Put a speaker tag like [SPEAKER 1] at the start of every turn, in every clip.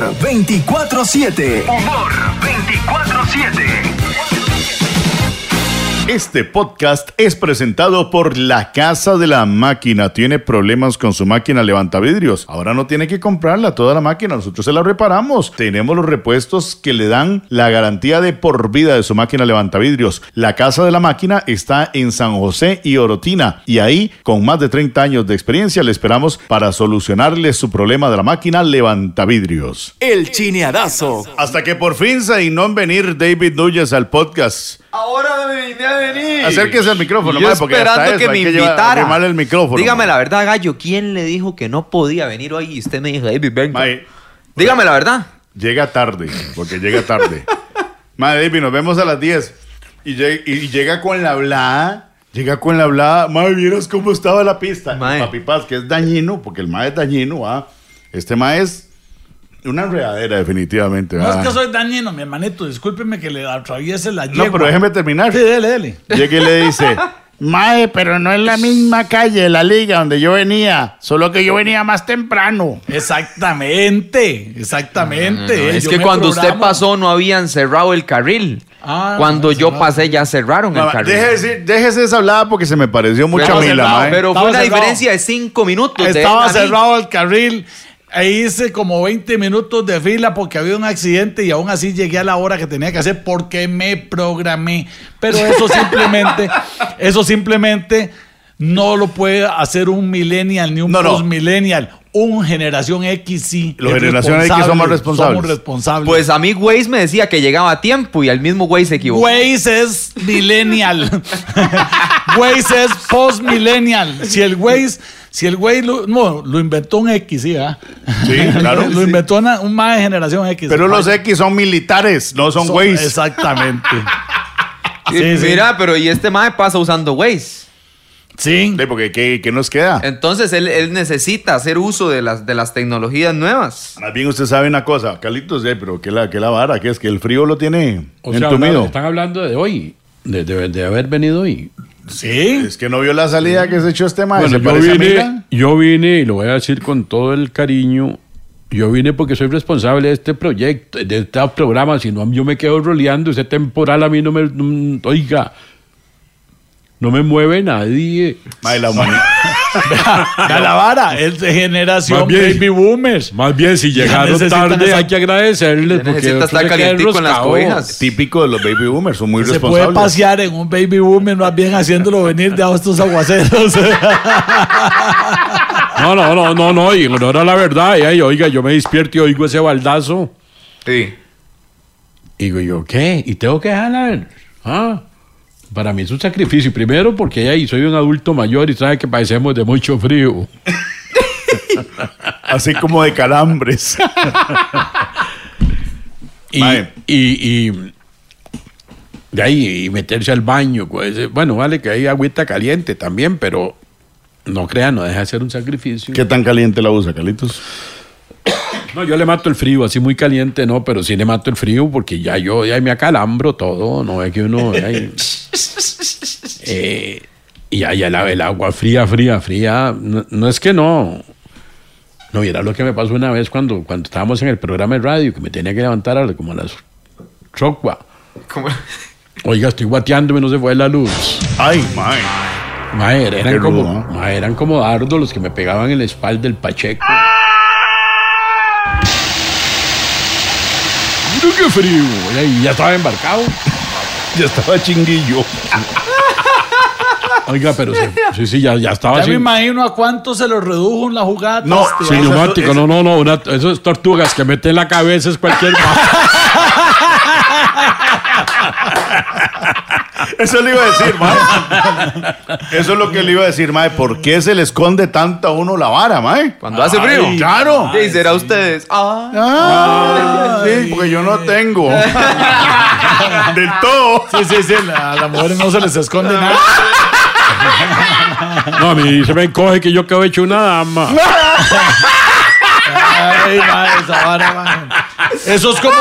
[SPEAKER 1] Humor 24-7.
[SPEAKER 2] Humor 24-7.
[SPEAKER 3] Este podcast es presentado por La Casa de la Máquina. ¿Tiene problemas con su máquina levantavidrios? Ahora no tiene que comprarla toda la máquina, nosotros se la reparamos. Tenemos los repuestos que le dan la garantía de por vida de su máquina levantavidrios. La Casa de la Máquina está en San José y Orotina y ahí, con más de 30 años de experiencia, le esperamos para solucionarle su problema de la máquina levantavidrios.
[SPEAKER 1] El chineadazo.
[SPEAKER 3] Hasta que por fin se dignó en venir David Núñez al podcast.
[SPEAKER 4] Ahora me vine a venir.
[SPEAKER 3] Acérquese al micrófono,
[SPEAKER 4] Yo
[SPEAKER 3] mae, porque hasta
[SPEAKER 4] esperando
[SPEAKER 3] eso
[SPEAKER 4] que me
[SPEAKER 3] que llevar-
[SPEAKER 4] invitara.
[SPEAKER 3] arrimarle el micrófono,
[SPEAKER 4] Dígame la verdad, Gallo. ¿Quién le dijo que no podía venir hoy? Y usted me dijo, David, venga.
[SPEAKER 3] Mae,
[SPEAKER 4] Dígame la verdad.
[SPEAKER 3] Llega tarde, porque llega tarde. Madre David, nos vemos a las 10. Y, lleg- y llega con la hablada. Llega con la hablada. Madre, vieras cómo estaba la pista. Papi Paz, que es dañino, porque el mae es dañino, ¿ah? Este mae es una enredadera, definitivamente.
[SPEAKER 5] No es que soy dañino, mi hermanito. Discúlpeme que le atraviese la yegua.
[SPEAKER 3] No, pero déjeme terminar.
[SPEAKER 5] Sí, dele, dele.
[SPEAKER 3] Llega y le dice, Mae, pero no es la misma calle de la liga donde yo venía, solo que yo venía más temprano.
[SPEAKER 5] Exactamente, exactamente.
[SPEAKER 4] es
[SPEAKER 5] Yo
[SPEAKER 4] que cuando usted pasó no habían cerrado el carril.
[SPEAKER 5] Ah,
[SPEAKER 4] cuando
[SPEAKER 5] no,
[SPEAKER 4] yo pasé ya cerraron el carril.
[SPEAKER 3] déjese, déjese esa hablada porque se me pareció mucha
[SPEAKER 4] pero,
[SPEAKER 3] mila,
[SPEAKER 5] cerrado,
[SPEAKER 3] mae.
[SPEAKER 4] pero fue una
[SPEAKER 5] cerrado.
[SPEAKER 4] diferencia de cinco minutos.
[SPEAKER 5] Estaba
[SPEAKER 4] a mí.
[SPEAKER 5] cerrado el carril. E hice como 20 minutos de fila porque había un accidente y aún así llegué a la hora que tenía que hacer porque me programé. Pero eso simplemente, eso simplemente no lo puede hacer un millennial ni un
[SPEAKER 3] No, no.
[SPEAKER 5] postmillennial. Un generación X sí.
[SPEAKER 3] Los generación X somos responsables.
[SPEAKER 5] Somos responsables.
[SPEAKER 4] Pues a mí Waze me decía que llegaba a tiempo y al mismo Waze se equivocó.
[SPEAKER 5] Waze es millennial. Waze es post-millennial. Si el Waze, si el Waze lo, no, lo inventó un X, sí, ¿verdad?
[SPEAKER 3] Sí, claro.
[SPEAKER 5] lo inventó una, un más de generación X.
[SPEAKER 3] Pero los X son militares, no son
[SPEAKER 5] Son-
[SPEAKER 3] güeyes.
[SPEAKER 5] Exactamente. Sí.
[SPEAKER 4] Mira, pero y este mae pasa usando Waze.
[SPEAKER 5] Sí.
[SPEAKER 3] Sí, porque ¿qué, qué nos queda?
[SPEAKER 4] Entonces él, él necesita hacer uso de las, de las tecnologías nuevas.
[SPEAKER 3] Más bien usted sabe una cosa, Carlitos, eh, pero que la, que la vara, que es que el frío lo tiene
[SPEAKER 6] O sea, hablan- están hablando de hoy, de, de- de haber venido hoy.
[SPEAKER 5] Sí.
[SPEAKER 3] Es que no vio la salida que se echó este maestro.
[SPEAKER 6] Bueno, yo vine, yo vine, y lo voy a decir con todo el cariño, yo vine porque soy responsable de este proyecto, de este programa, si no yo me quedo roleando, ese temporal a mí no me... no- oiga, no me mueve nadie.
[SPEAKER 3] la humanidad.
[SPEAKER 5] Ya la vara, es de generación
[SPEAKER 6] bien.
[SPEAKER 5] baby boomers.
[SPEAKER 6] Más bien, si llegaron tarde
[SPEAKER 5] esa-
[SPEAKER 6] hay que agradecerles porque
[SPEAKER 4] estar
[SPEAKER 6] se
[SPEAKER 4] calientico con las cobijas.
[SPEAKER 3] Típico de los baby boomers, son muy
[SPEAKER 5] Se puede
[SPEAKER 3] responsables.
[SPEAKER 5] pasear en un baby boomer, más bien haciéndolo venir de a estos aguaceros.
[SPEAKER 6] No, no, no, no, no, y ignora la verdad. Y ahí, oiga, yo me despierto y oigo ese baldazo.
[SPEAKER 4] Sí.
[SPEAKER 6] Y digo yo, ¿qué? ¿Y tengo que jalar? Ah, para mí es un sacrificio. Primero porque ahí soy un adulto mayor y sabe que padecemos de mucho frío.
[SPEAKER 3] Así como de calambres.
[SPEAKER 6] Y,
[SPEAKER 3] Mae.
[SPEAKER 6] y, y de ahí y meterse al baño. pues, eh, Bueno, vale que hay agüita caliente también, pero no crea, no deja de ser un sacrificio.
[SPEAKER 3] ¿Qué tan caliente la usa, Carlitos?
[SPEAKER 6] No, yo le mato el frío, así muy caliente, no, pero sí le mato el frío porque ya yo ya me acalambro todo, no es que uno. eh, y ya la- el agua fría, fría, fría. No, no es que no. No, mira lo que me pasó una vez cuando, cuando estábamos en el programa de radio, que me tenía que levantar a, como a las chocua.
[SPEAKER 4] ¿Cómo?
[SPEAKER 6] Oiga, estoy guateándome, no se fue la luz.
[SPEAKER 3] Ay, mae.
[SPEAKER 6] Mae, eran, como,
[SPEAKER 3] ¿no?
[SPEAKER 6] mae, eran como dardos los que me pegaban en la espalda del Pacheco. ¡Mira qué frío! Y ya estaba embarcado.
[SPEAKER 3] Ya estaba chinguillo.
[SPEAKER 6] Oiga, pero sí, sí, sí, ya, ya estaba
[SPEAKER 5] Ya
[SPEAKER 6] así.
[SPEAKER 5] me imagino a cuánto se lo redujo en la jugada.
[SPEAKER 3] No,
[SPEAKER 5] este,
[SPEAKER 6] Sin
[SPEAKER 3] Eso-
[SPEAKER 6] neumático,
[SPEAKER 3] eso-
[SPEAKER 6] no, no, no. Una, esas tortugas que meten la cabeza es cualquier.
[SPEAKER 3] Eso le iba a decir, mae. Eso es lo que le iba a decir, mae. ¿Por qué se le esconde tanto a uno la vara, mae?
[SPEAKER 4] Cuando hace frío.
[SPEAKER 3] Ay, claro.
[SPEAKER 4] Sí, será ustedes. Ah.
[SPEAKER 3] Ah, sí, porque yo no tengo. Del todo.
[SPEAKER 5] Sí, sí, sí. A las mujeres no se les esconde nada.
[SPEAKER 6] No, a mí se me encoge que yo quedo hecho una dama.
[SPEAKER 5] Ay, ma, esa vara, ma. Eso es como.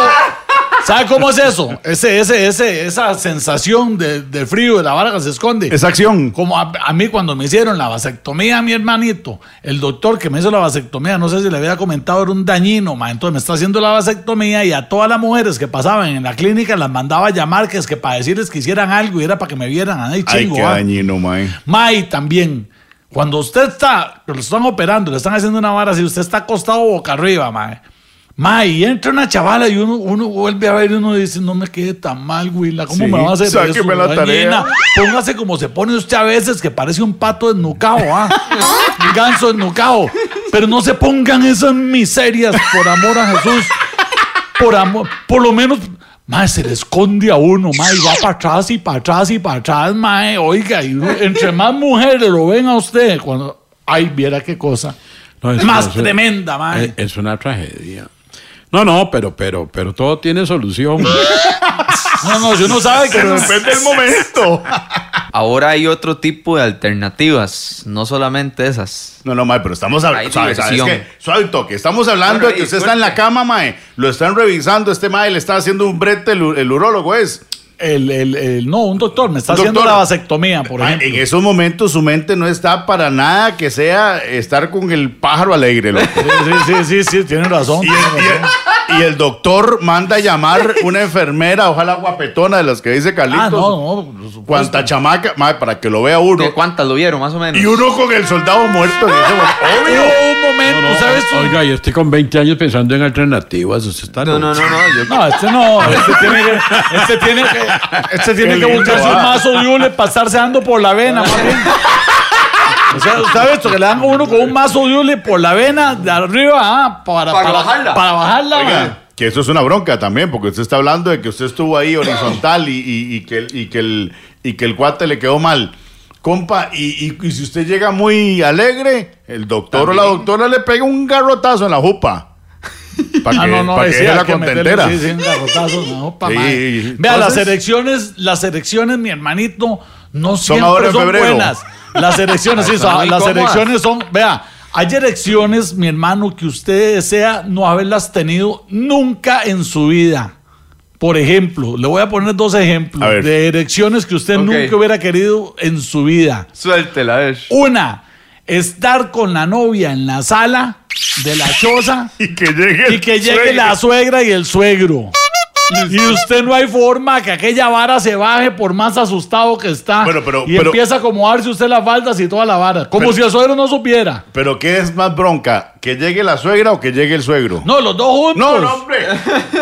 [SPEAKER 5] ¿Sabe cómo es eso? Ese, ese, ese, esa sensación de, de frío de la vara que se esconde.
[SPEAKER 3] Esa acción.
[SPEAKER 5] Como a, a mí cuando me hicieron la vasectomía a mi hermanito, el doctor que me hizo la vasectomía, no sé si le había comentado, era un dañino, ma. entonces me está haciendo la vasectomía y a todas las mujeres que pasaban en la clínica las mandaba a llamar que es que para decirles que hicieran algo y era para que me vieran. Ay,
[SPEAKER 3] Ay,
[SPEAKER 5] chingo,
[SPEAKER 3] qué
[SPEAKER 5] ah.
[SPEAKER 3] dañino, mae.
[SPEAKER 5] May también. Cuando usted está, lo están operando, le están haciendo una vara así, usted está acostado boca arriba, mae. Mae, y entra una chavala y uno, uno vuelve a ver y uno dice, no me quede tan mal, Willa, ¿cómo
[SPEAKER 3] Sí,
[SPEAKER 5] me va a hacer eso?
[SPEAKER 3] sáqueme la tarea.
[SPEAKER 5] Póngase como se pone usted a veces, que parece un pato desnucado, ¿ah? un ganso desnucado. Pero no se pongan esas miserias, por amor a Jesús. Por amor, por lo menos... Mae, se le esconde a uno, mae, y va para atrás y para atrás y para atrás, mae, oiga, y uno- entre más mujeres lo ven a usted, cuando, ay, viera qué cosa,
[SPEAKER 6] No, es-
[SPEAKER 5] más tremenda, mae.
[SPEAKER 6] Es, es una tragedia. No, no, pero, pero, pero todo tiene solución.
[SPEAKER 5] No, no, si uno sabe que
[SPEAKER 3] Depende del momento.
[SPEAKER 4] Ahora hay otro tipo de alternativas, no solamente esas.
[SPEAKER 3] No, no, mae, pero estamos hablando. Suave, suave, es
[SPEAKER 4] diversión.
[SPEAKER 3] que, suave toque. Estamos hablando
[SPEAKER 4] Bueno,
[SPEAKER 3] de que usted está en la cama, mae. Lo están revisando. Este mae le está haciendo un brete, el, el urólogo es.
[SPEAKER 5] El, el, el- no, un doctor me está haciendo la vasectomía, por
[SPEAKER 3] Mae,
[SPEAKER 5] ejemplo.
[SPEAKER 3] en esos momentos su mente no está para nada que sea estar con el pájaro alegre, loco.
[SPEAKER 5] Sí, sí, sí, sí, sí, tiene razón.
[SPEAKER 3] Y
[SPEAKER 5] tiene
[SPEAKER 3] el, y el-
[SPEAKER 5] razón.
[SPEAKER 3] y el doctor manda a llamar una enfermera, ojalá guapetona de las que dice Carlitos.
[SPEAKER 5] Ah, no, no.
[SPEAKER 3] Cuanta chamaca, mae, para que lo vea uno.
[SPEAKER 4] ¿De ¿Cuántas lo vieron, más o menos?
[SPEAKER 3] Y uno con el soldado muerto. en ese momento. Obvio.
[SPEAKER 5] Hubo un momento, ¿sabes?
[SPEAKER 6] Oiga, y estoy con 20 años pensando en alternativas. Usted está
[SPEAKER 4] No, no, no, no. yo-
[SPEAKER 5] No, este no, este tiene que, este tiene que, este tiene que buscarse un
[SPEAKER 3] ah.
[SPEAKER 5] mazo de hule, pasarse dando por la vena, más bien. O sea, ¿usted ha visto que le dan a uno con un mazo de hule por la vena de arriba ah, para,
[SPEAKER 4] Para bajarla.
[SPEAKER 5] Para bajarla.
[SPEAKER 3] Oiga, que eso es una bronca también, porque usted está hablando de que usted estuvo ahí horizontal y, y- y que, el- y, que el, y que el cuate le quedó mal. Compa, y, y- y si usted llega muy alegre, el doctor o la doctora le pega un garrotazo en la jupa. Para
[SPEAKER 5] Ah,
[SPEAKER 3] que,
[SPEAKER 5] no, no,
[SPEAKER 3] pa' que
[SPEAKER 5] sí, hay
[SPEAKER 3] la
[SPEAKER 5] que meterle,
[SPEAKER 3] contentera.
[SPEAKER 5] sí, sí, un garrotazo, no, pa'
[SPEAKER 3] Sí,
[SPEAKER 5] madre. Vea, las elecciones, las elecciones, mi hermanito, no
[SPEAKER 3] Son ahora
[SPEAKER 5] siempre
[SPEAKER 3] en
[SPEAKER 5] son
[SPEAKER 3] febrero.
[SPEAKER 5] buenas. Las elecciones, sí,
[SPEAKER 4] Son
[SPEAKER 5] las elecciones son, vea, hay elecciones, mi hermano, que usted desea no haberlas tenido nunca en su vida. Por ejemplo, le voy a poner dos ejemplos de elecciones que usted nunca hubiera querido en su vida.
[SPEAKER 4] Suéltela, ver.
[SPEAKER 5] Una, estar con la novia en la sala de la choza
[SPEAKER 3] Y que llegue,
[SPEAKER 5] y que
[SPEAKER 3] el
[SPEAKER 5] llegue
[SPEAKER 3] suegro.
[SPEAKER 5] la suegra y el suegro. Y usted no hay forma que aquella vara se baje por más asustado que está.
[SPEAKER 3] Bueno, pero-
[SPEAKER 5] y
[SPEAKER 3] pero-
[SPEAKER 5] empieza a acomodarse usted las faldas y toda la vara. Como
[SPEAKER 3] Pero-
[SPEAKER 5] si el suegro no supiera.
[SPEAKER 3] Pero ¿qué es más bronca? ¿Que llegue la suegra o que llegue el suegro?
[SPEAKER 5] No, los dos juntos.
[SPEAKER 3] no, no, hombre.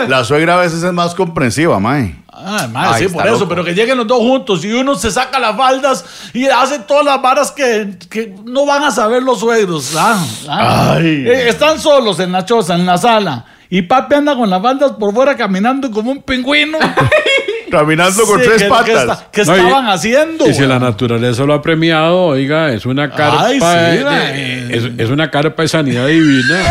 [SPEAKER 3] La suegra a veces es más comprensiva, mae.
[SPEAKER 5] Ah, madre,
[SPEAKER 4] Ay,
[SPEAKER 5] sí, por eso,
[SPEAKER 4] loco.
[SPEAKER 5] pero que lleguen los dos juntos y uno se saca las faldas y hace todas las varas que, que no van a saber los suegros. Ah, ah.
[SPEAKER 3] Ay.
[SPEAKER 5] Eh, están solos en la choza, en la sala. Y papi anda con las faldas por fuera caminando como un pingüino.
[SPEAKER 3] Caminando con
[SPEAKER 5] Sí,
[SPEAKER 3] tres
[SPEAKER 5] ¿qué-
[SPEAKER 3] patas.
[SPEAKER 5] ¿Qué, está- qué
[SPEAKER 6] No, y-
[SPEAKER 5] estaban haciendo?
[SPEAKER 6] Y si la naturaleza lo ha premiado, oiga, es una carpa,
[SPEAKER 5] Ay, sí,
[SPEAKER 6] de- es, es una carpa de sanidad divina.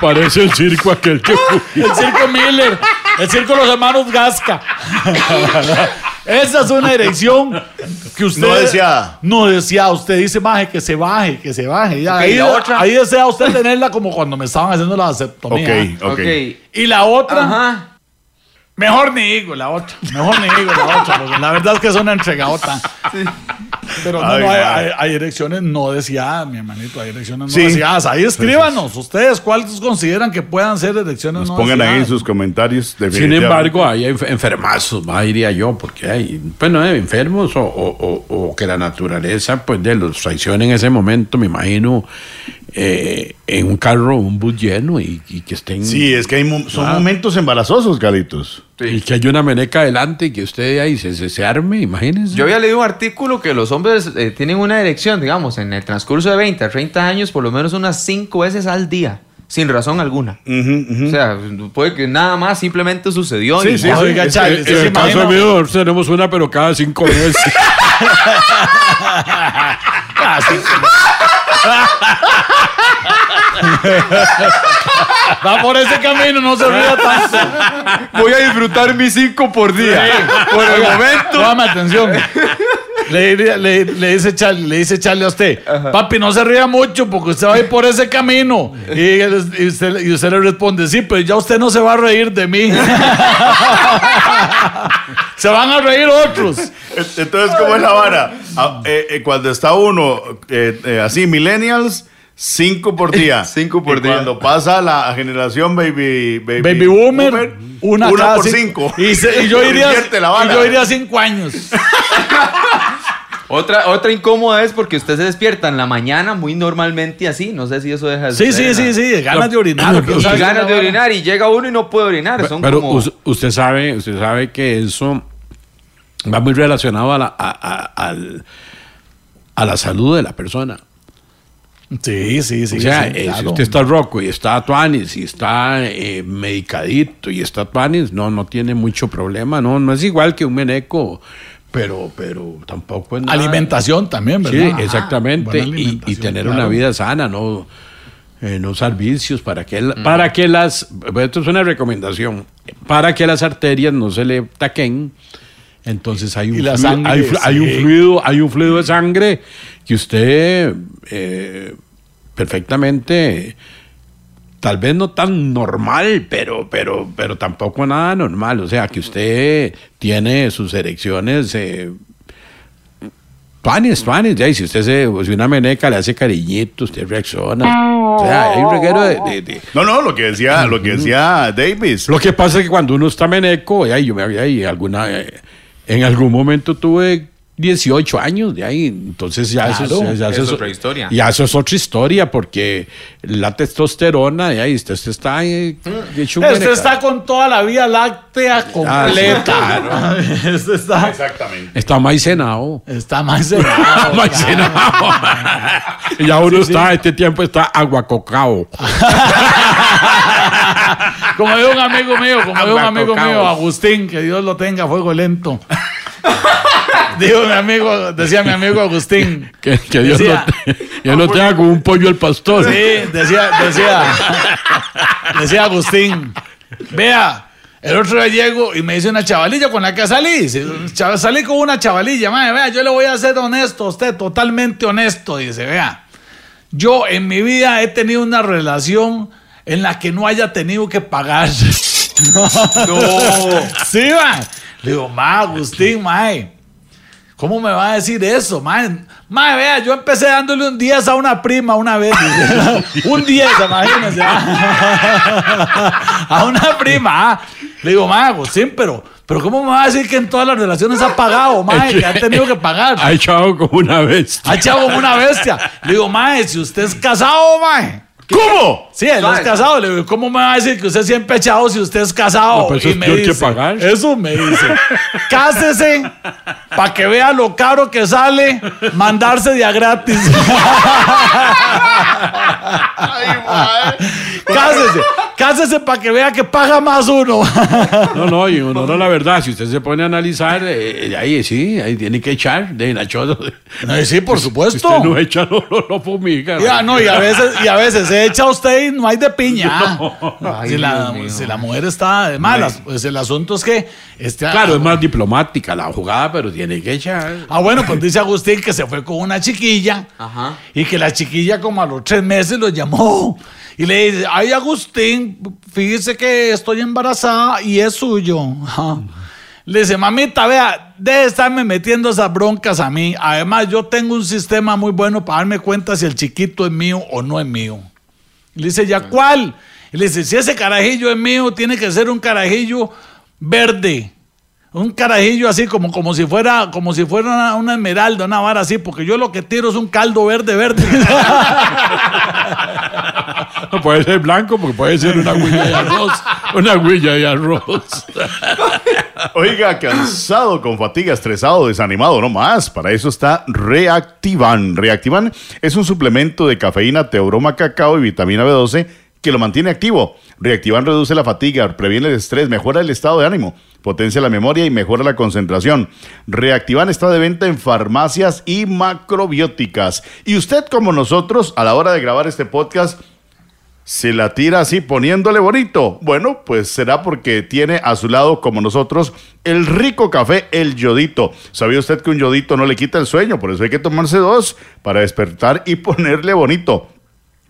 [SPEAKER 6] Parece el circo aquel que.
[SPEAKER 5] El circo Miller, el circo de los hermanos Gasca. Esa es una erección que usted.
[SPEAKER 3] No deseada.
[SPEAKER 5] No deseada. Usted dice, maje, que se baje, que se baje. Ya, ahí,
[SPEAKER 4] la otra.
[SPEAKER 5] ahí desea usted tenerla como cuando me estaban haciendo la vasectomía.
[SPEAKER 3] Ok, ok.
[SPEAKER 5] Y la otra.
[SPEAKER 4] Ajá.
[SPEAKER 5] Mejor ni digo la otra. Mejor ni digo la otra. Porque la verdad es que es una entregadota. Pero no,
[SPEAKER 3] Ay,
[SPEAKER 5] no, hay, hay- hay erecciones no deseadas, mi hermanito. Hay erecciones no deseadas. Ahí escríbanos. Ustedes, ¿cuáles consideran que puedan ser erecciones
[SPEAKER 3] Nos
[SPEAKER 5] no
[SPEAKER 3] pongan ahí en sus comentarios.
[SPEAKER 6] Sin embargo, hay enf- enfermazos, más diría yo, porque hay, bueno, eh, enfermos o, o- o- o que la naturaleza, pues, de los traiciona en ese momento, me imagino, eh, en un carro, un bus lleno y, y que estén...
[SPEAKER 3] Sí, es que hay mo- son
[SPEAKER 6] Ah.
[SPEAKER 3] momentos embarazosos, Carlitos.
[SPEAKER 6] Y que hay una meneca adelante y que usted ahí se, se, se arme, imagínense.
[SPEAKER 4] Yo había leído un artículo que los hombres eh, tienen una erección, digamos, en el transcurso de 20 a 30 años, por lo menos unas 5 veces al día, sin razón alguna. O sea, puede que nada más simplemente sucedió.
[SPEAKER 3] Sí,
[SPEAKER 4] y
[SPEAKER 3] sí, sí.
[SPEAKER 5] Oiga,
[SPEAKER 3] Es
[SPEAKER 5] Charlie,
[SPEAKER 3] que-
[SPEAKER 5] ¿usted
[SPEAKER 6] en el caso mío, tenemos una, pero cada cinco meses.
[SPEAKER 5] Ah, sí. Va por ese camino, no se ría tanto.
[SPEAKER 4] Voy a disfrutar mis 5 por día. Por el momento.
[SPEAKER 5] Dame atención. Le, diría- le- le dice Charlie, le dice Charlie a usted, papi, no se ría mucho porque usted va a ir por ese camino. Y, y usted, y usted le responde, sí, pero ya usted no se va a reír de mí. se van a reír otros.
[SPEAKER 3] Entonces, ¿cómo es la vara? Ah, eh, eh, cuando está uno eh, eh, así, millennials, cinco por día.
[SPEAKER 4] Cinco por
[SPEAKER 3] Y
[SPEAKER 4] día.
[SPEAKER 3] Cuando pasa la generación baby, baby,
[SPEAKER 5] Baby boomer, una, cada
[SPEAKER 3] por
[SPEAKER 5] cinco.
[SPEAKER 3] cinco.
[SPEAKER 5] Y, se- y yo iría, y yo iría cinco años.
[SPEAKER 4] Otra, otra incómoda es porque usted se despierta en la mañana muy normalmente así. No sé si eso deja de
[SPEAKER 5] Sí, sí, sí, sí, ganas de orinar.
[SPEAKER 4] ganas de orinar y llega uno y no puede orinar. Son
[SPEAKER 6] Pero
[SPEAKER 4] como...
[SPEAKER 6] usted sabe, usted sabe que eso va muy relacionado a la, a, a- al- a la salud de la persona.
[SPEAKER 5] Sí, sí, sí.
[SPEAKER 6] o sea,
[SPEAKER 5] sí,
[SPEAKER 6] eh, si usted está roco y está tuanis y está eh, medicadito y está tuanis, no, no tiene mucho problema, no, no es igual que un meneco, pero, pero tampoco es nada-
[SPEAKER 5] Alimentación también,
[SPEAKER 6] Sí,
[SPEAKER 5] ¿verdad?
[SPEAKER 6] exactamente.
[SPEAKER 5] Buena
[SPEAKER 6] Y, tener
[SPEAKER 5] claro.
[SPEAKER 6] una vida sana, no, eh, no usar vicios para que, para que las. Esto es una recomendación. Para que las arterias no se le taquen. Entonces hay un,
[SPEAKER 5] la
[SPEAKER 6] fluido,
[SPEAKER 5] sangre,
[SPEAKER 6] hay, un
[SPEAKER 5] sí.
[SPEAKER 6] fluido, hay un fluido de sangre que usted eh, perfectamente tal vez no tan normal, pero, pero, pero tampoco nada normal. O sea, que usted tiene sus erecciones eh, tuanes, ya, y si usted se, si una meneca le hace cariñito, usted reacciona. O sea, hay un reguero de, de- de-
[SPEAKER 3] No, no, lo que decía, lo que decía Davis.
[SPEAKER 6] Lo que pasa es que cuando uno está meneco, ya, yo me había ahí alguna, eh, en algún momento tuve 18 años de ahí, entonces ya eso,
[SPEAKER 5] Claro,
[SPEAKER 6] es- ya
[SPEAKER 4] es
[SPEAKER 6] eso
[SPEAKER 4] otra historia.
[SPEAKER 6] Ya eso es otra historia, porque la testosterona, ya, y usted, usted está eh, hecho
[SPEAKER 5] Este
[SPEAKER 6] meneca.
[SPEAKER 5] está con toda la vía láctea completa.
[SPEAKER 6] Ah,
[SPEAKER 5] Este está,
[SPEAKER 3] Exactamente.
[SPEAKER 6] Está maicenado.
[SPEAKER 5] está más cenado.
[SPEAKER 6] Maicenado. ya uno está, este tiempo está aguacocao.
[SPEAKER 5] Como dijo un amigo mío, como dijo un amigo mío, Agustín, que Dios lo tenga fuego lento. Dijo mi amigo, decía mi amigo Agustín.
[SPEAKER 6] Que, que Dios
[SPEAKER 5] Decía-
[SPEAKER 6] no, te- que no tenga como un pollo el pastor.
[SPEAKER 5] Sí, decía, decía, decía Agustín. Vea, el otro día llego y me dice una chavalilla con la que salí. Dice, "Chava- Salí con una chavalilla, madre, vea, yo le voy a ser honesto a usted, totalmente honesto. Dice, vea, yo en mi vida he tenido una relación en la que no haya tenido que pagar.
[SPEAKER 4] No.
[SPEAKER 5] Sí, ma. Le digo, ma, Agustín, mae. ¿Cómo me va a decir eso, mae? Mae, vea, yo empecé dándole un 10 a una prima una vez. un 10, imagínense. a una prima. ah. Le digo, mae, Agustín, pero, pero ¿cómo me va a decir que en todas las relaciones ha pagado, mae? Que ha tenido que pagar.
[SPEAKER 6] Ha echado como una vez.
[SPEAKER 5] Ha echado como una bestia. Le digo, mae, si usted es casado, mae.
[SPEAKER 3] ¿Cómo?
[SPEAKER 5] Sí, él es casado. Le digo, ¿cómo me va a decir que usted siempre ha echado si usted es casado?
[SPEAKER 6] No, pues eso
[SPEAKER 5] y
[SPEAKER 6] es
[SPEAKER 5] me
[SPEAKER 6] peor que
[SPEAKER 5] dice,
[SPEAKER 6] pagar.
[SPEAKER 5] Eso me dice. Cásese para que vea lo caro que sale mandarse de a gratis. cásese, cásese para que vea que paga más uno.
[SPEAKER 6] No, no, y en honor a la verdad, si usted se pone a analizar, eh, ahí sí, ahí tiene que echar de Nacho.
[SPEAKER 5] Ay, sí, por
[SPEAKER 6] Si
[SPEAKER 5] supuesto.
[SPEAKER 6] usted no echa, no, no, no fumiga.
[SPEAKER 5] Ya, no, y a veces, y a veces le echa a usted y no hay de piña.
[SPEAKER 4] Ay,
[SPEAKER 5] si, la, si mujer está de malas, pues el asunto es que. Este,
[SPEAKER 6] Claro, es más diplomática la jugada, pero tiene que echar.
[SPEAKER 5] Ah, bueno, pues dice Agustín que se fue con una chiquilla
[SPEAKER 4] Ajá.
[SPEAKER 5] y que la chiquilla como a los tres meses lo llamó y le dice, ay Agustín, fíjese que estoy embarazada y es suyo. Ajá. Le dice, mamita, vea, deje de estarme metiendo esas broncas a mí. Además, yo tengo un sistema muy bueno para darme cuenta si el chiquito es mío o no es mío. Le dice, ¿ya cuál? Y le dice, si ese carajillo es mío, tiene que ser un carajillo verde. Un carajillo así como, como si fuera, como si fuera una, una esmeralda, una vara así, porque yo lo que tiro es un caldo verde, verde.
[SPEAKER 6] No puede ser blanco porque puede ser una huilla de arroz. Una huilla de arroz.
[SPEAKER 3] Oiga, cansado, con fatiga, estresado, desanimado, no más. Para eso está Reactivan. Reactivan es un suplemento de cafeína, teobroma, cacao y vitamina B12 que lo mantiene activo. Reactivan reduce la fatiga, previene el estrés, mejora el estado de ánimo, potencia la memoria y mejora la concentración. Reactivan está de venta en farmacias y macrobióticas. Y usted, como nosotros, a la hora de grabar este podcast, se la tira así poniéndole bonito. Bueno, pues será porque tiene a su lado, como nosotros, el rico café, el yodito. ¿Sabía usted que un yodito no le quita el sueño? Por eso hay que tomarse dos para despertar y ponerle bonito.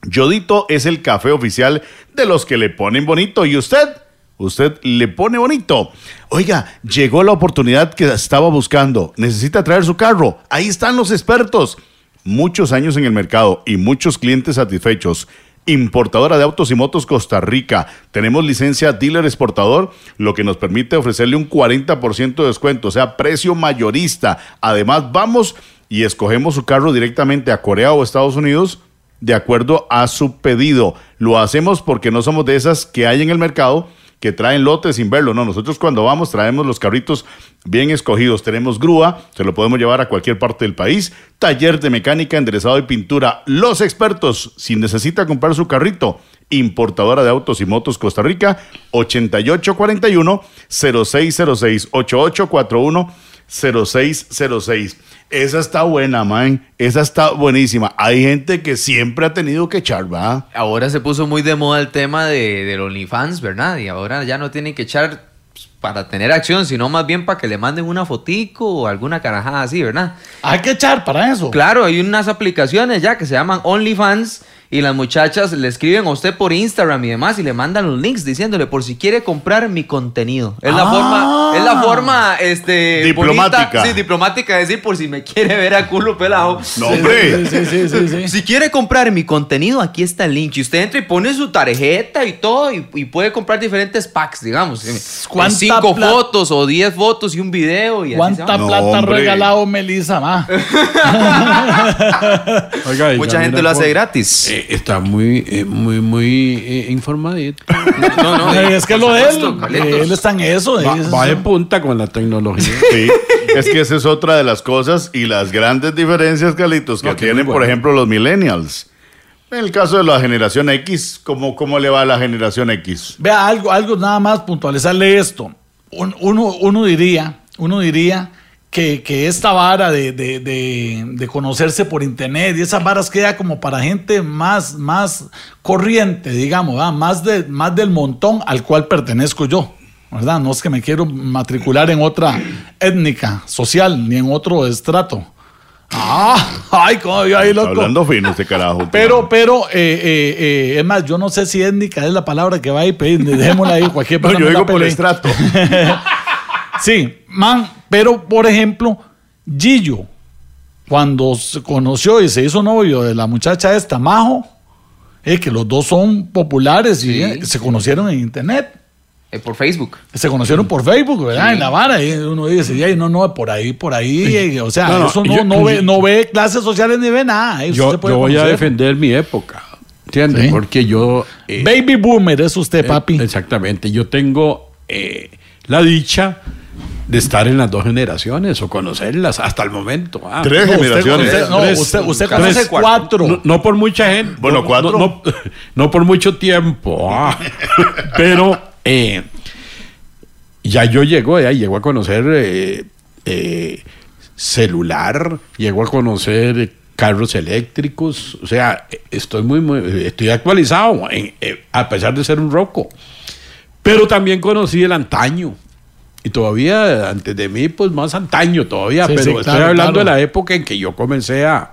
[SPEAKER 3] Yodito es el café oficial de los que le ponen bonito. ¿Y usted? Usted le pone bonito. Oiga, llegó la oportunidad que estaba buscando. Necesita traer su carro. Ahí están los expertos. Muchos años en el mercado y muchos clientes satisfechos. Importadora de autos y motos Costa Rica. Tenemos licencia dealer exportador, lo que nos permite ofrecerle un 40% de descuento, o sea, precio mayorista. Además, vamos y escogemos su carro directamente a Corea o Estados Unidos de acuerdo a su pedido. Lo hacemos porque no somos de esas que hay en el mercado que traen lotes sin verlo. No, nosotros cuando vamos traemos los carritos bien escogidos. Tenemos grúa, se lo podemos llevar a cualquier parte del país. Taller de mecánica, enderezado y pintura. Los expertos, si necesita comprar su carrito, importadora de autos y motos Costa Rica, 8841-0606, 8841-0606. Esa está buena, man. Esa está buenísima. Hay gente que siempre ha tenido que echar, ¿va?
[SPEAKER 4] Ahora se puso muy de moda el tema de, del OnlyFans, ¿verdad? Y ahora ya no tienen que echar pues, para tener acción, sino más bien para que le manden una fotico o alguna carajada así, ¿verdad?
[SPEAKER 5] Hay que echar para eso.
[SPEAKER 4] Claro, hay unas aplicaciones ya que se llaman OnlyFans y las muchachas le escriben a usted por Instagram y demás y le mandan los links diciéndole por si quiere comprar mi contenido. Es la
[SPEAKER 5] Ah.
[SPEAKER 4] forma, es la forma, este,
[SPEAKER 3] Diplomática.
[SPEAKER 4] bonita, sí, diplomática de decir por si me quiere ver a culo pelado.
[SPEAKER 3] No, hombre.
[SPEAKER 5] Sí, sí, sí, sí, sí.
[SPEAKER 4] Si quiere comprar mi contenido, aquí está el link. Y usted entra y pone su tarjeta y todo y, y puede comprar diferentes packs, digamos.
[SPEAKER 5] ¿Cuánta
[SPEAKER 4] Cinco fotos o diez fotos y un video. Y
[SPEAKER 5] ¿Cuánta.
[SPEAKER 3] No,
[SPEAKER 5] plata ha
[SPEAKER 3] hombre.
[SPEAKER 5] regalado Melissa,
[SPEAKER 4] Mucha gente lo hace gratis.
[SPEAKER 6] Eh, está muy, eh, muy, muy eh, informadito.
[SPEAKER 4] No, no,
[SPEAKER 5] es que lo de él, él está en eso.
[SPEAKER 6] Va,
[SPEAKER 5] es-
[SPEAKER 6] va de punta con la tecnología.
[SPEAKER 3] Sí, es que esa es otra de las cosas y las grandes diferencias, Carlitos, que
[SPEAKER 6] No,
[SPEAKER 3] tienen, por ejemplo, los millennials. En el caso de la generación X, ¿cómo, cómo le va a la generación X?
[SPEAKER 5] Vea, algo, algo nada más puntualizarle esto. Un- uno, uno diría, uno diría que, que esta vara de, de- de- de conocerse por internet y esas varas queda como para gente más, más corriente, digamos, ¿verdad? más, de, más del montón al cual pertenezco yo. ¿verdad? No es que me quiero matricular en otra étnica, social, ni en otro estrato. Ah, ay, cómo yo ahí
[SPEAKER 3] Está
[SPEAKER 5] loco.
[SPEAKER 3] hablando fino este carajo.
[SPEAKER 5] Pero, pero, eh, eh, eh, es más, yo no sé si étnica es la palabra que va ahí, pero dejémosla ahí, cualquier
[SPEAKER 3] No,
[SPEAKER 5] persona
[SPEAKER 3] yo digo por estrato.
[SPEAKER 5] Sí, man, pero por ejemplo, Gillo, cuando se conoció y se hizo novio de la muchacha esta, Majo, eh, que los dos son populares y eh, se conocieron en internet.
[SPEAKER 4] Eh, por Facebook.
[SPEAKER 5] Se conocieron por Facebook, ¿verdad? En la vara. Y uno dice, "Ay, no, no, por ahí, por ahí. eh, O sea,
[SPEAKER 6] No, no,
[SPEAKER 5] eso no,
[SPEAKER 6] yo-
[SPEAKER 5] no, ve, no ve clases sociales ni ve nada. eso
[SPEAKER 6] Yo,
[SPEAKER 5] se puede
[SPEAKER 6] yo voy a defender mi época. ¿Entiendes?
[SPEAKER 5] Sí.
[SPEAKER 6] Porque yo. eh,
[SPEAKER 5] Baby boomer es usted,
[SPEAKER 6] eh,
[SPEAKER 5] papi.
[SPEAKER 6] exactamente. Yo tengo eh, la dicha de estar en las dos generaciones o conocerlas hasta el momento. Ah,
[SPEAKER 3] Tres
[SPEAKER 5] No,
[SPEAKER 3] generaciones.
[SPEAKER 5] usted- no,
[SPEAKER 6] Tres-
[SPEAKER 5] usted, conoce
[SPEAKER 4] tres-
[SPEAKER 5] cuatro.
[SPEAKER 6] No, no por mucha gente.
[SPEAKER 3] Bueno,
[SPEAKER 6] no,
[SPEAKER 3] cuatro.
[SPEAKER 6] No, no- no por mucho tiempo. ah. Pero eh, ya yo llego, ya llego a conocer eh, eh, celular, llego a conocer carros eléctricos, o sea, estoy muy, muy estoy actualizado, en- eh, a pesar de ser un roco. Pero también conocí el antaño. Y todavía, antes de mí, pues más antaño todavía.
[SPEAKER 5] Sí,
[SPEAKER 6] pero
[SPEAKER 5] sí,
[SPEAKER 6] estoy
[SPEAKER 5] claro,
[SPEAKER 6] hablando
[SPEAKER 5] claro.
[SPEAKER 6] de la época en que yo comencé a,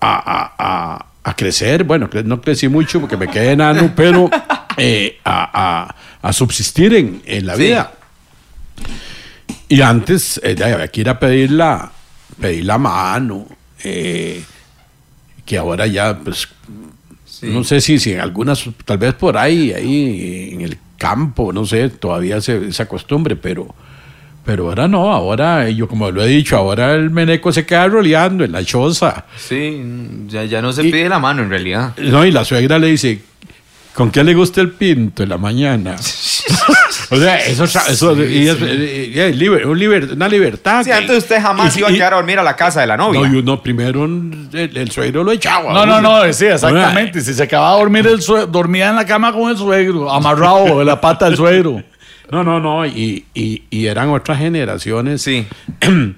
[SPEAKER 6] a, a- a- crecer. Bueno, no crecí mucho porque me quedé enano, pero eh, a, a- a subsistir en, en la
[SPEAKER 4] Sí.
[SPEAKER 6] vida. Y antes eh, había que ir a pedir la, pedir la mano. eh, que ahora ya, pues, no sé si, si en algunas, tal vez por ahí, ahí en el campo, no sé, todavía se, esa costumbre, pero, pero ahora no, ahora, yo como lo he dicho, ahora el meneco se queda roleando en la choza.
[SPEAKER 4] Sí, ya, ya no se
[SPEAKER 6] Y-
[SPEAKER 4] pide la mano en realidad.
[SPEAKER 6] No, y la suegra le dice, ¿con qué le gusta el pinto en la mañana? o sea, eso, eso y es, liber- un liber- una libertad.
[SPEAKER 4] Sí,
[SPEAKER 6] que-
[SPEAKER 4] antes usted jamás
[SPEAKER 6] y-
[SPEAKER 4] iba a quedar a dormir a la casa de la novia.
[SPEAKER 6] No, y uno primero el, el suegro lo echaba.
[SPEAKER 5] No, no,
[SPEAKER 6] uno.
[SPEAKER 5] no, sí, exactamente. Si se acababa de dormir el suegro, dormía en la cama con el suegro, amarrado de la pata del suegro.
[SPEAKER 6] No, no, no, y, y- y eran otras generaciones
[SPEAKER 4] Sí.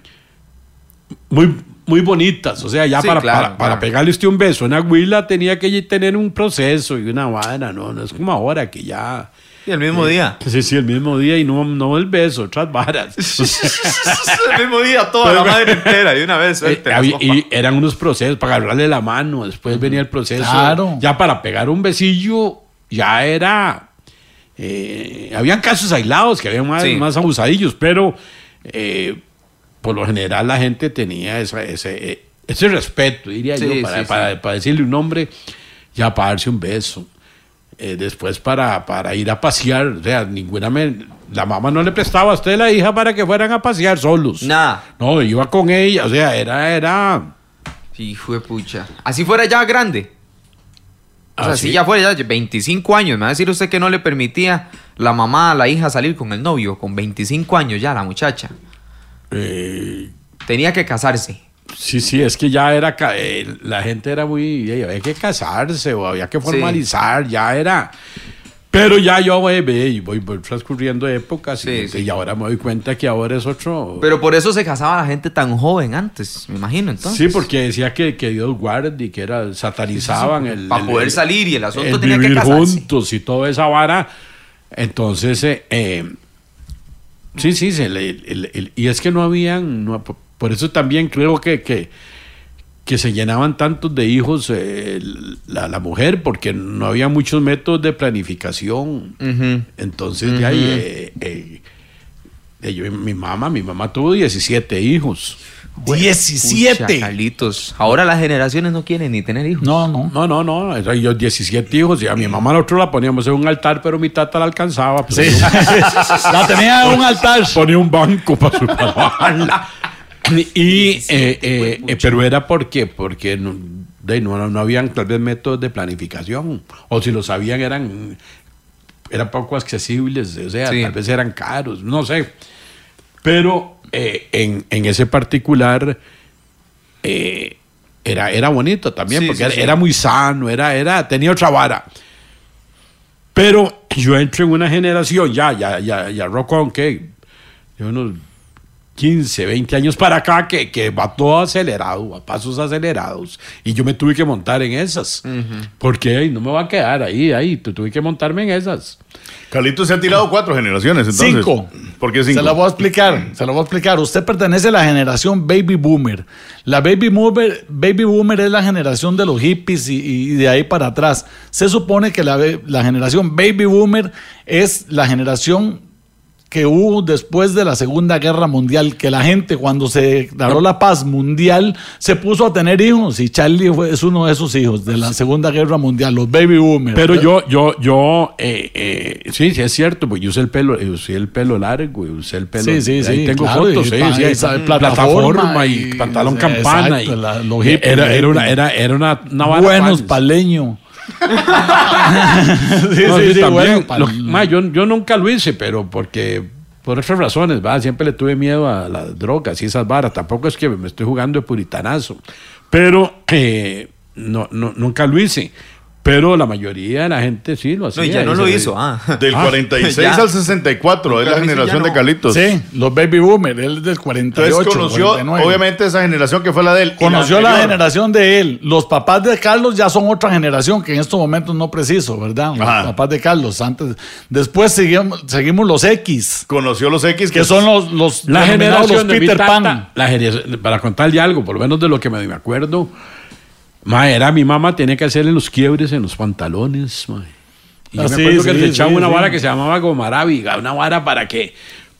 [SPEAKER 6] muy, muy bonitas. O sea, ya
[SPEAKER 4] Sí,
[SPEAKER 6] para,
[SPEAKER 4] claro,
[SPEAKER 6] para, pegarle usted un beso a una huila tenía que tener un proceso y una vara, no, no es como ahora que ya...
[SPEAKER 4] Y el mismo día.
[SPEAKER 6] Sí, sí, el mismo día y no, no el beso, otras varas.
[SPEAKER 4] el mismo día, toda la madre entera, de una vez.
[SPEAKER 6] Eh, había- y eran unos procesos para agarrarle la mano, después venía el proceso.
[SPEAKER 5] Claro.
[SPEAKER 6] Ya para pegar un besillo, ya era. eh, habían casos aislados que habían más,
[SPEAKER 4] Sí.
[SPEAKER 6] más abusadillos, pero eh, por lo general la gente tenía esa- ese, ese respeto, diría
[SPEAKER 4] Sí,
[SPEAKER 6] yo, para,
[SPEAKER 4] sí,
[SPEAKER 6] para-
[SPEAKER 4] sí.
[SPEAKER 6] para decirle un nombre, ya para darse un beso. Eh, después para, para ir a pasear, o sea, ninguna men- la mamá no le prestaba a usted la hija para que fueran a pasear solos.
[SPEAKER 4] Nada.
[SPEAKER 6] No, iba con ella, o sea, era, era.
[SPEAKER 4] Hijo de pucha. Así fuera ya grande. O sea,
[SPEAKER 6] así.
[SPEAKER 4] si ya fuera ya 25 años, me va a decir usted que no le permitía la mamá a la hija salir con el novio, con 25 años ya, la muchacha.
[SPEAKER 6] eh,
[SPEAKER 4] Tenía que casarse.
[SPEAKER 6] Sí, sí, es que ya era. eh, la gente era muy. eh, había que casarse o había que formalizar, ya era. Pero ya yo voy, ve, voy, voy transcurriendo épocas
[SPEAKER 4] Sí,
[SPEAKER 6] y,
[SPEAKER 4] sí.
[SPEAKER 6] y ahora me doy cuenta que ahora es otro.
[SPEAKER 4] Pero por eso se casaba la gente tan joven antes, me imagino, entonces.
[SPEAKER 6] sí, porque decía que, que Dios guarde y que era satanizaban el.
[SPEAKER 4] Para
[SPEAKER 6] el-
[SPEAKER 4] poder
[SPEAKER 6] el-
[SPEAKER 4] salir y el asunto
[SPEAKER 6] el
[SPEAKER 4] tenía que
[SPEAKER 6] vivir
[SPEAKER 4] casarse.
[SPEAKER 6] juntos y toda esa vara. Entonces, eh, eh, sí, sí, se le- y es que no habían, no- por eso también creo que, que, que se llenaban tantos de hijos eh, la, la mujer, porque no había muchos métodos de planificación.
[SPEAKER 4] Ujú.
[SPEAKER 6] Entonces, de ahí, eh, eh, eh, yo- mi mamá, mi mamá tuvo 17 hijos.
[SPEAKER 4] Pucha,
[SPEAKER 5] 17.
[SPEAKER 4] Carlitos. Ahora las generaciones no quieren ni tener hijos.
[SPEAKER 5] No, no.
[SPEAKER 6] No, no, no, yo 17 hijos y a mi mamá nosotros la poníamos en un altar, pero mi tata la alcanzaba. pues,
[SPEAKER 5] Sí. la tenía en un altar.
[SPEAKER 6] ponía un banco para, su-. Y, eh, eh, eh, pero era porque, porque no, de, no, no habían tal vez métodos de planificación, o si lo sabían eran, eran poco accesibles, o sea,
[SPEAKER 4] Sí.
[SPEAKER 6] tal vez eran caros, no sé. Pero eh, en, en ese particular eh, era, era bonito también,
[SPEAKER 4] Sí,
[SPEAKER 6] porque
[SPEAKER 4] sí,
[SPEAKER 6] era, era muy sano, era, era, tenía otra vara. Pero yo entro en una generación, ya, ya, ya, ya Rocco, aunque de unos 15, 20 años para acá, que, que va todo acelerado, a pasos acelerados. Y yo me tuve que montar en esas. Porque ay, no me va a quedar ahí, ahí, tu- tuve que montarme en esas.
[SPEAKER 3] Carlitos se ha tirado cuatro generaciones, entonces.
[SPEAKER 5] Cinco.
[SPEAKER 3] ¿Por qué cinco?
[SPEAKER 5] Se la voy a explicar, se la voy a explicar. Usted pertenece a la generación Baby Boomer. La Baby Boomer, Baby Boomer es la generación de los hippies y, y de ahí para atrás. Se supone que la, la generación Baby Boomer es la generación que hubo después de la Segunda Guerra Mundial, que la gente cuando se declaró la paz mundial se puso a tener hijos y Charlie fue- es uno de esos hijos de la Segunda Guerra Mundial, los Baby Boomers.
[SPEAKER 6] Pero yo, yo, yo, eh, eh, sí, sí es cierto, pues yo usé el pelo, yo usé el pelo largo, usé el pelo.
[SPEAKER 5] Sí, sí, sí,
[SPEAKER 6] Ahí tengo
[SPEAKER 5] claro,
[SPEAKER 6] fotos,
[SPEAKER 5] y
[SPEAKER 6] sí, sí,
[SPEAKER 5] plataforma
[SPEAKER 6] y,
[SPEAKER 5] y-
[SPEAKER 6] pantalón
[SPEAKER 5] exacto,
[SPEAKER 6] campana. y,
[SPEAKER 5] la- los hippies,
[SPEAKER 6] era, era una, era, era una, una
[SPEAKER 5] buenos
[SPEAKER 6] fans.
[SPEAKER 5] paleños. sí,
[SPEAKER 6] No,
[SPEAKER 5] sí,
[SPEAKER 6] sí, también.
[SPEAKER 5] bueno,
[SPEAKER 6] Lo- ma, yo, yo nunca lo hice, pero porque por otras razones, ¿va? siempre le tuve miedo a las drogas y esas varas. Tampoco es que me estoy jugando de puritanazo, pero eh, no, no, nunca lo hice. Pero la mayoría de la gente sí lo hacía.
[SPEAKER 4] No, y ya no
[SPEAKER 6] y
[SPEAKER 4] lo hizo. Ah.
[SPEAKER 3] Del
[SPEAKER 6] Ah,
[SPEAKER 3] 46
[SPEAKER 4] ya.
[SPEAKER 3] al 64 es la generación de. Carlitos.
[SPEAKER 5] Sí, los baby boomers, él es del 48.
[SPEAKER 3] Entonces conoció,
[SPEAKER 5] 49.
[SPEAKER 3] obviamente, esa generación que fue la de él.
[SPEAKER 5] Conoció la generación de él. Los papás de Carlos ya son otra generación que en estos momentos no preciso, ¿verdad? Los
[SPEAKER 3] Ajá.
[SPEAKER 5] papás de Carlos. Antes, después seguimos, seguimos los X,
[SPEAKER 3] Conoció los X,
[SPEAKER 5] que son los, los
[SPEAKER 6] La generación
[SPEAKER 5] los Peter Pan.
[SPEAKER 6] la generación- para contarle algo, por lo menos de lo que me, me acuerdo, ma, era mi mamá tenía que hacerle los quiebres en los pantalones, ma. Y yo
[SPEAKER 5] Ah,
[SPEAKER 6] me
[SPEAKER 5] sí,
[SPEAKER 6] acuerdo que
[SPEAKER 5] sí,
[SPEAKER 6] le echaba
[SPEAKER 5] sí,
[SPEAKER 6] una vara que se llamaba gomarábiga, una vara para que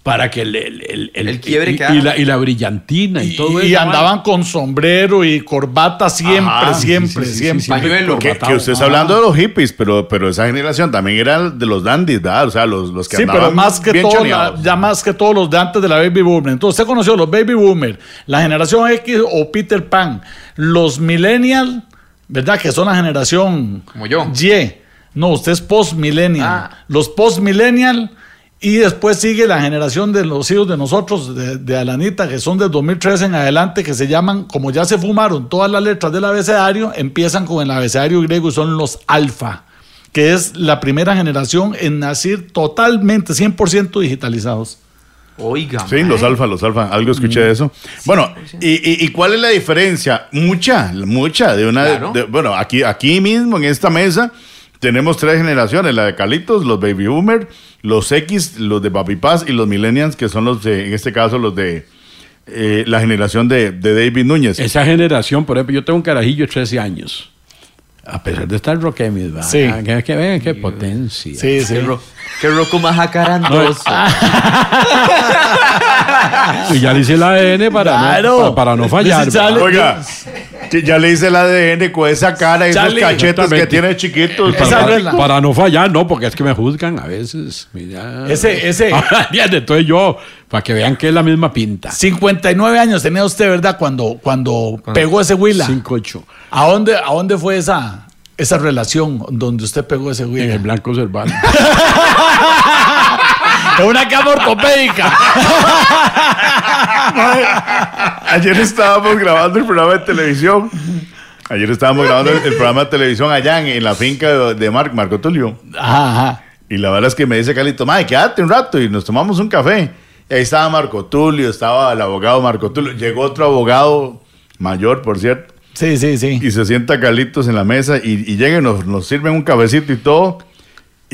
[SPEAKER 6] para que el, el, el- el-
[SPEAKER 4] El quiebre
[SPEAKER 6] y, y la, y la brillantina y,
[SPEAKER 5] Y,
[SPEAKER 6] todo
[SPEAKER 5] y
[SPEAKER 6] eso.
[SPEAKER 5] andaban con sombrero y corbata siempre,
[SPEAKER 3] Ajá,
[SPEAKER 5] siempre,
[SPEAKER 6] sí, sí, sí,
[SPEAKER 5] siempre.
[SPEAKER 6] sí, sí.
[SPEAKER 4] Pañuelo.
[SPEAKER 3] Que, que usted está hablando de los hippies, pero, pero esa generación también era de los dandies, ¿verdad? O sea, los, los que
[SPEAKER 5] Sí,
[SPEAKER 3] andaban
[SPEAKER 5] pero más que
[SPEAKER 3] bien
[SPEAKER 5] todo, la- ya más que todos los de antes de la Baby Boomer. Entonces, usted conoció los Baby Boomer, la generación X o Peter Pan, los Millennial, ¿verdad? Que son la generación
[SPEAKER 4] Como yo.
[SPEAKER 5] Y. No, usted es post-millennial.
[SPEAKER 4] Ah.
[SPEAKER 5] Los post-millennial y después sigue la generación de los hijos de nosotros, de, de Alanita, que son del 2013 en adelante, que se llaman, como ya se fumaron todas las letras del abecedario, empiezan con el abecedario griego y son los alfa, que es la primera generación en nacer totalmente, 100% digitalizados.
[SPEAKER 4] Oiga.
[SPEAKER 3] Sí, los alfa, los alfa, algo escuché de eso. Bueno, y, y- y cuál es la diferencia? Mucha, mucha de una.
[SPEAKER 4] Claro.
[SPEAKER 3] de- bueno, aquí, aquí mismo en esta mesa tenemos tres generaciones: la de Calitos, los Baby Boomer, los X, los de Papi Paz y los Millennials, que son los de, en este caso, los de eh, la generación de, de David Núñez.
[SPEAKER 6] Esa generación, por ejemplo, yo tengo un carajillo de 13 años. A pesar de estar roquemis.
[SPEAKER 5] Sí.
[SPEAKER 6] Que, que vean qué potencia.
[SPEAKER 5] Sí, sí.
[SPEAKER 4] Qué, ro qué roco más jacarandoso.
[SPEAKER 6] Y ya le hice el ADN para,
[SPEAKER 5] Claro.
[SPEAKER 6] no, para, para no fallar.
[SPEAKER 3] Oiga, ya le hice el ADN con esa cara y esos
[SPEAKER 5] Charlie,
[SPEAKER 3] cachetes que tiene chiquitos.
[SPEAKER 6] Para, no fallar, no, porque es que me juzgan a veces. Mira.
[SPEAKER 5] Ese- ese-
[SPEAKER 6] ¿Entiendes? Entonces yo, para que vean que es la misma pinta.
[SPEAKER 5] 59 años tenía usted, ¿verdad? Cuando, cuando pegó ese huila.
[SPEAKER 6] 5-8.
[SPEAKER 5] ¿A dónde, ¿A dónde fue esa, esa relación donde usted pegó ese
[SPEAKER 6] En
[SPEAKER 5] huila?
[SPEAKER 6] el Blanco Cervantes.
[SPEAKER 5] En una cama ortopédica.
[SPEAKER 3] Ayer estábamos grabando el programa de televisión. Ayer estábamos grabando el, el programa de televisión allá en, en la finca de, de Mar- Marco Tulio.
[SPEAKER 5] Ajá, ajá.
[SPEAKER 3] Y la verdad es que me dice Calito, madre, quédate un rato y nos tomamos un café. Y ahí estaba Marco Tulio, estaba el abogado Marco Tulio. Llegó otro abogado mayor, por cierto.
[SPEAKER 5] Sí, sí, sí.
[SPEAKER 3] Y se sienta Carlitos en la mesa y, y llega y nos, nos sirven un cafecito y todo.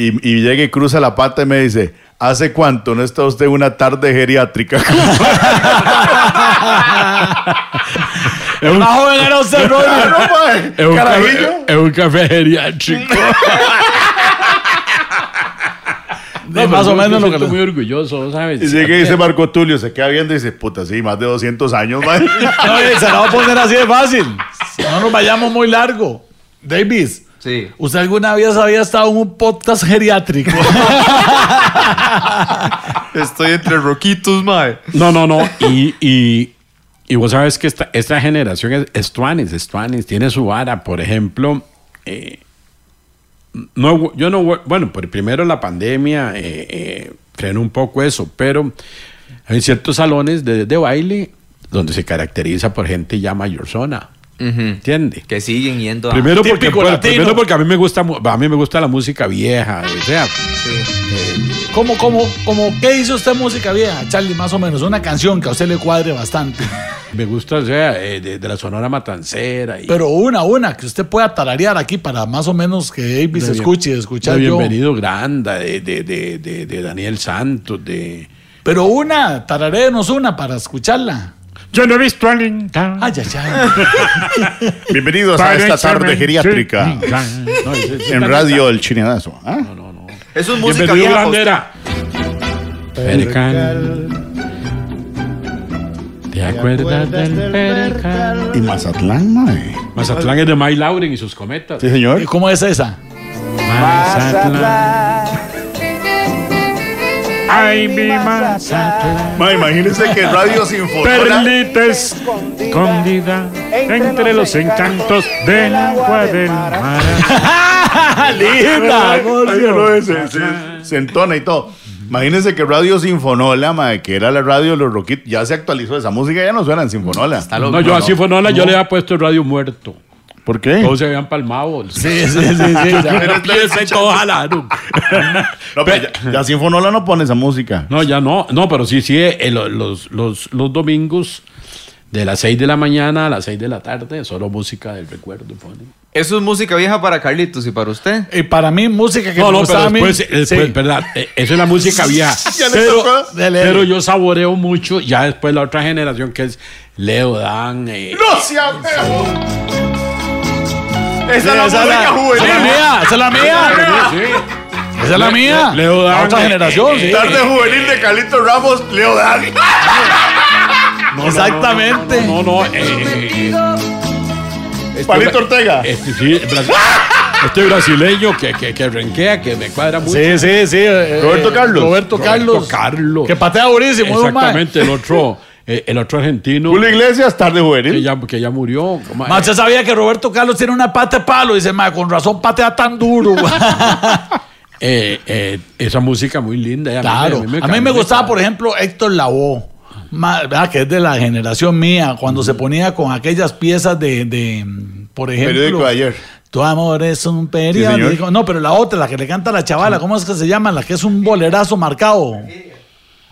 [SPEAKER 3] Y, y llega y cruza la pata y me dice, ¿hace cuánto no está usted en una tarde geriátrica?
[SPEAKER 6] Es un,
[SPEAKER 5] Más joven era usted,
[SPEAKER 6] es un
[SPEAKER 3] Carajillo.
[SPEAKER 6] café, es un café geriátrico.
[SPEAKER 5] Más o menos lo que
[SPEAKER 6] estoy muy orgulloso, ¿sabes?
[SPEAKER 3] Y llega y dice Marco Tulio, se queda viendo y dice, puta, sí, más de 200 años, mae.
[SPEAKER 5] No, se la va a poner así de fácil. No nos vayamos muy largo. Davis,
[SPEAKER 4] Sí.
[SPEAKER 5] ¿usted alguna vez había estado en un podcast geriátrico?
[SPEAKER 4] Estoy entre roquitos, mae.
[SPEAKER 6] No, no, no. Y, y, y vos sabes que esta, esta generación es, es tuanis, es tuanis, tiene su vara. Por ejemplo, eh, no, yo no, bueno, por primero la pandemia eh, eh, frenó un poco eso, pero hay ciertos salones de, de baile donde se caracteriza por gente ya mayor zona. ¿Entiende?
[SPEAKER 4] Que siguen yendo a...
[SPEAKER 6] Primero porque, bueno, primero porque a mí me gusta a mí me gusta la música vieja, o sea,
[SPEAKER 5] ¿Cómo, cómo, cómo, qué hizo usted música vieja, Charlie? Más o menos, una canción que a usted le cuadre bastante.
[SPEAKER 6] me gusta, o sea, eh, de, de la Sonora Matancera y
[SPEAKER 5] Pero una, una, que usted pueda tararear aquí para más o menos que Davis
[SPEAKER 6] De bien-
[SPEAKER 5] escuche y escuchar
[SPEAKER 6] de
[SPEAKER 5] yo.
[SPEAKER 6] Bienvenido Granda, de, de, de, de, de Daniel Santos, de...
[SPEAKER 5] Pero una, tararéenos una para escucharla.
[SPEAKER 6] Yo no he visto a Linda.
[SPEAKER 5] Ay, ay, ay.
[SPEAKER 3] Bienvenidos a esta tarde geriátrica
[SPEAKER 6] No,
[SPEAKER 3] en Radio El Chineadazo. ¿ah?
[SPEAKER 4] Eso es música
[SPEAKER 6] Bienvenido
[SPEAKER 4] vieja.
[SPEAKER 6] Grandera. Percal. ¿Te acuerdas del Percal?
[SPEAKER 3] Y Mazatlán, mae.
[SPEAKER 6] Mazatlán es de May Lauren y sus cometas.
[SPEAKER 3] Sí, señor.
[SPEAKER 5] ¿Y ¿Cómo es esa?
[SPEAKER 6] Mazatlán. Ay, mi Mazatlán.
[SPEAKER 3] Ma, imagínense que Radio Sinfonía.
[SPEAKER 6] Perlita escondida entre los encantos del agua del mar.
[SPEAKER 5] ¡Linda!
[SPEAKER 3] se, entona y todo. Imagínense que Radio Sinfonola, mae, que era la radio de los Roquitos, ya se actualizó esa música, ya no suena en Sinfonola.
[SPEAKER 6] No, yo fue, no, yo le había puesto el radio muerto.
[SPEAKER 3] ¿Por qué?
[SPEAKER 6] Todos se habían palmado.
[SPEAKER 5] Sí, sí, sí, sí. ya.
[SPEAKER 6] Todos jalaron.
[SPEAKER 3] No, pero ya, ya Sinfonola no pone esa música.
[SPEAKER 6] No, ya no. No, pero sí, sí, eh, lo- los, los, los domingos de las 6 de la mañana a las 6 de la tarde, solo música del recuerdo. ponen.
[SPEAKER 4] Eso es música vieja para Carlitos y para usted.
[SPEAKER 5] Y para mí, música que
[SPEAKER 6] No,
[SPEAKER 5] me
[SPEAKER 6] no, pero
[SPEAKER 5] a mí.
[SPEAKER 6] después, eh, después,
[SPEAKER 5] sí.
[SPEAKER 6] verdad, eh, eso es la música vieja.
[SPEAKER 3] Ya le
[SPEAKER 6] pero, pero yo saboreo mucho, ya después la otra generación que es Leo Dan. eh,
[SPEAKER 3] ¡No sea feo! Esa es la
[SPEAKER 5] esa
[SPEAKER 3] música
[SPEAKER 5] es la-
[SPEAKER 3] juvenil.
[SPEAKER 5] esa es la mía, esa es la mía. Esa es la mía.
[SPEAKER 6] Leo Dan,
[SPEAKER 5] La otra generación, sí.
[SPEAKER 3] Tarde juvenil de Calito Ramos, Leo Dan.
[SPEAKER 6] no,
[SPEAKER 5] Exactamente.
[SPEAKER 6] No, no, no. eh, eh, eh,
[SPEAKER 3] Palito Ortega.
[SPEAKER 6] Este, sí, este brasileño que, que, que renquea, que me cuadra mucho.
[SPEAKER 5] Sí, sí, sí.
[SPEAKER 3] Roberto Carlos.
[SPEAKER 5] Roberto Carlos.
[SPEAKER 6] Roberto Carlos.
[SPEAKER 5] Que patea durísimo.
[SPEAKER 6] Exactamente, el otro, eh, el otro argentino
[SPEAKER 3] Julio Iglesias, tarde
[SPEAKER 6] que
[SPEAKER 3] juvenil.
[SPEAKER 6] ya, que ya murió. ¿cómo es?
[SPEAKER 5] Mae, ¿usted sabía que Roberto Carlos tiene una pata de palo? Dice, mae, con razón patea tan duro.
[SPEAKER 6] Eh, eh, esa música muy linda. eh, a mí-
[SPEAKER 5] claro. A mí me,
[SPEAKER 6] cambió.
[SPEAKER 5] gustaba, por ejemplo, Héctor Lavoe. Ma- ¿verdad? Que es de la generación mía, cuando se ponía con aquellas piezas de, de, por ejemplo.
[SPEAKER 3] Periódico de ayer.
[SPEAKER 5] Tu amor es un periódico. no, pero la otra, la que le canta a la chavala, ¿cómo es que se llama? La que es un bolerazo marcado.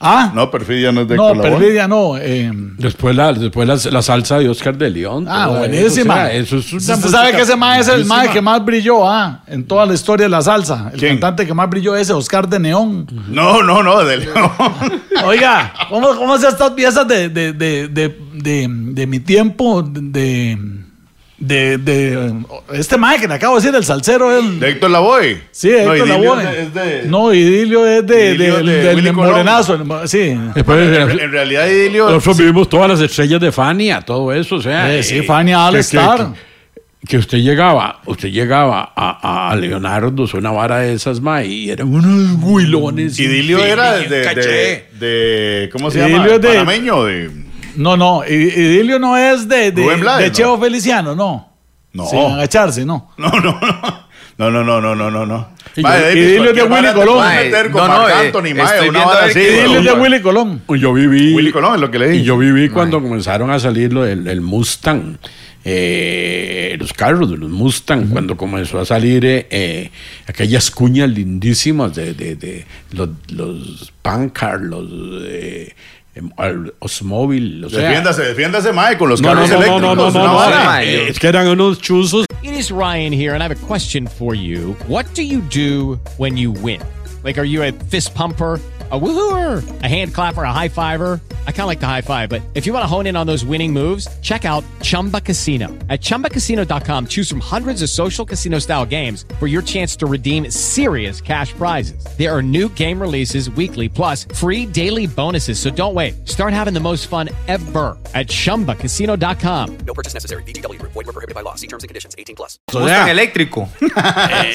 [SPEAKER 5] Ah,
[SPEAKER 3] No, Perfidia no es de
[SPEAKER 5] no. Perfidia no. eh,
[SPEAKER 6] Después, la, después la, la salsa de Oscar de León.
[SPEAKER 5] ah,
[SPEAKER 6] todo eso,
[SPEAKER 5] buenísima.
[SPEAKER 6] o sea, eso es
[SPEAKER 5] Usted sabe que ese mae es el mae
[SPEAKER 6] buenísima.
[SPEAKER 5] que más brilló ah, en toda la historia de la salsa. El
[SPEAKER 3] ¿Quién?
[SPEAKER 5] cantante que más brilló es ese, Oscar de Neón.
[SPEAKER 3] No, no, no, de León.
[SPEAKER 5] Oiga, ¿cómo, cómo es estas piezas de, de, de, de, de, de mi tiempo? De, de, de este mae que le acabo de decir, el salsero. El,
[SPEAKER 3] De Héctor Lavoe.
[SPEAKER 5] sí,
[SPEAKER 3] no,
[SPEAKER 5] Héctor
[SPEAKER 3] Idilio
[SPEAKER 5] Lavoe.
[SPEAKER 3] es de-
[SPEAKER 5] No, Idilio es de,
[SPEAKER 3] Idilio de
[SPEAKER 5] del morenazo. el- Sí.
[SPEAKER 6] Después,
[SPEAKER 3] En, en realidad, Idilio.
[SPEAKER 6] nosotros vivimos todas las estrellas de Fania, todo eso, o sea.
[SPEAKER 5] Eh, sí,
[SPEAKER 6] eh,
[SPEAKER 5] Fania All
[SPEAKER 6] que-
[SPEAKER 5] Star.
[SPEAKER 6] Que, que- que usted llegaba, usted llegaba a, a Leonardo, una vara de esas, ma, y eran unos huilones.
[SPEAKER 3] Idilio era de, de, de- ¿Cómo se
[SPEAKER 5] Idilio
[SPEAKER 3] llama?
[SPEAKER 5] es de-
[SPEAKER 3] Panameño, de.
[SPEAKER 5] No, no, Idilio no es de, de,
[SPEAKER 3] Blades,
[SPEAKER 5] de
[SPEAKER 3] ¿no?
[SPEAKER 5] Cheo Feliciano, no.
[SPEAKER 3] No.
[SPEAKER 5] Sin agacharse, no.
[SPEAKER 3] No, no, no. No, no, no, no, no, no, no.
[SPEAKER 6] Y
[SPEAKER 5] Idilio es de Willy Colón.
[SPEAKER 4] no, no, eh,
[SPEAKER 3] Anthony,
[SPEAKER 5] Idilio es de
[SPEAKER 3] Willy,
[SPEAKER 5] Colón.
[SPEAKER 6] Yo viví.
[SPEAKER 3] Willy Colón es lo que le
[SPEAKER 6] Y
[SPEAKER 3] dije.
[SPEAKER 6] yo viví cuando comenzaron a salir lo del el Mustang, eh, los carros de los Mustang, cuando comenzó a salir eh, eh, aquellas cuñas lindísimas de, de- de los, los Pankar, los eh, Osmóvil. O sea,
[SPEAKER 3] Defiéndase, defiéndase, mae, con los
[SPEAKER 6] no, no,
[SPEAKER 3] carros
[SPEAKER 6] no, no,
[SPEAKER 3] eléctricos.
[SPEAKER 6] no, no, no,
[SPEAKER 3] una
[SPEAKER 6] no,
[SPEAKER 3] vara.
[SPEAKER 4] mae,
[SPEAKER 6] eh,
[SPEAKER 4] yo-
[SPEAKER 6] es que eran unos chuzos.
[SPEAKER 7] It is Ryan here, and I have a question for you. What do you do when you win? Like, are you a fist pumper? A woohooer, a hand clapper, a high fiver. I kind of like the high five, but if you want to hone in on those winning moves, check out Chumba Casino. At chumbacasino.com, choose from hundreds of social casino style games for your chance to redeem serious cash prizes. There are new game releases weekly, plus free daily bonuses. So don't wait. Start having the most fun ever at chumbacasino.com.
[SPEAKER 8] No purchase necessary. VGW Group. Void were prohibited by law. See terms and conditions. 18 plus.
[SPEAKER 6] O
[SPEAKER 4] Mustang
[SPEAKER 6] sea,
[SPEAKER 4] eléctrico.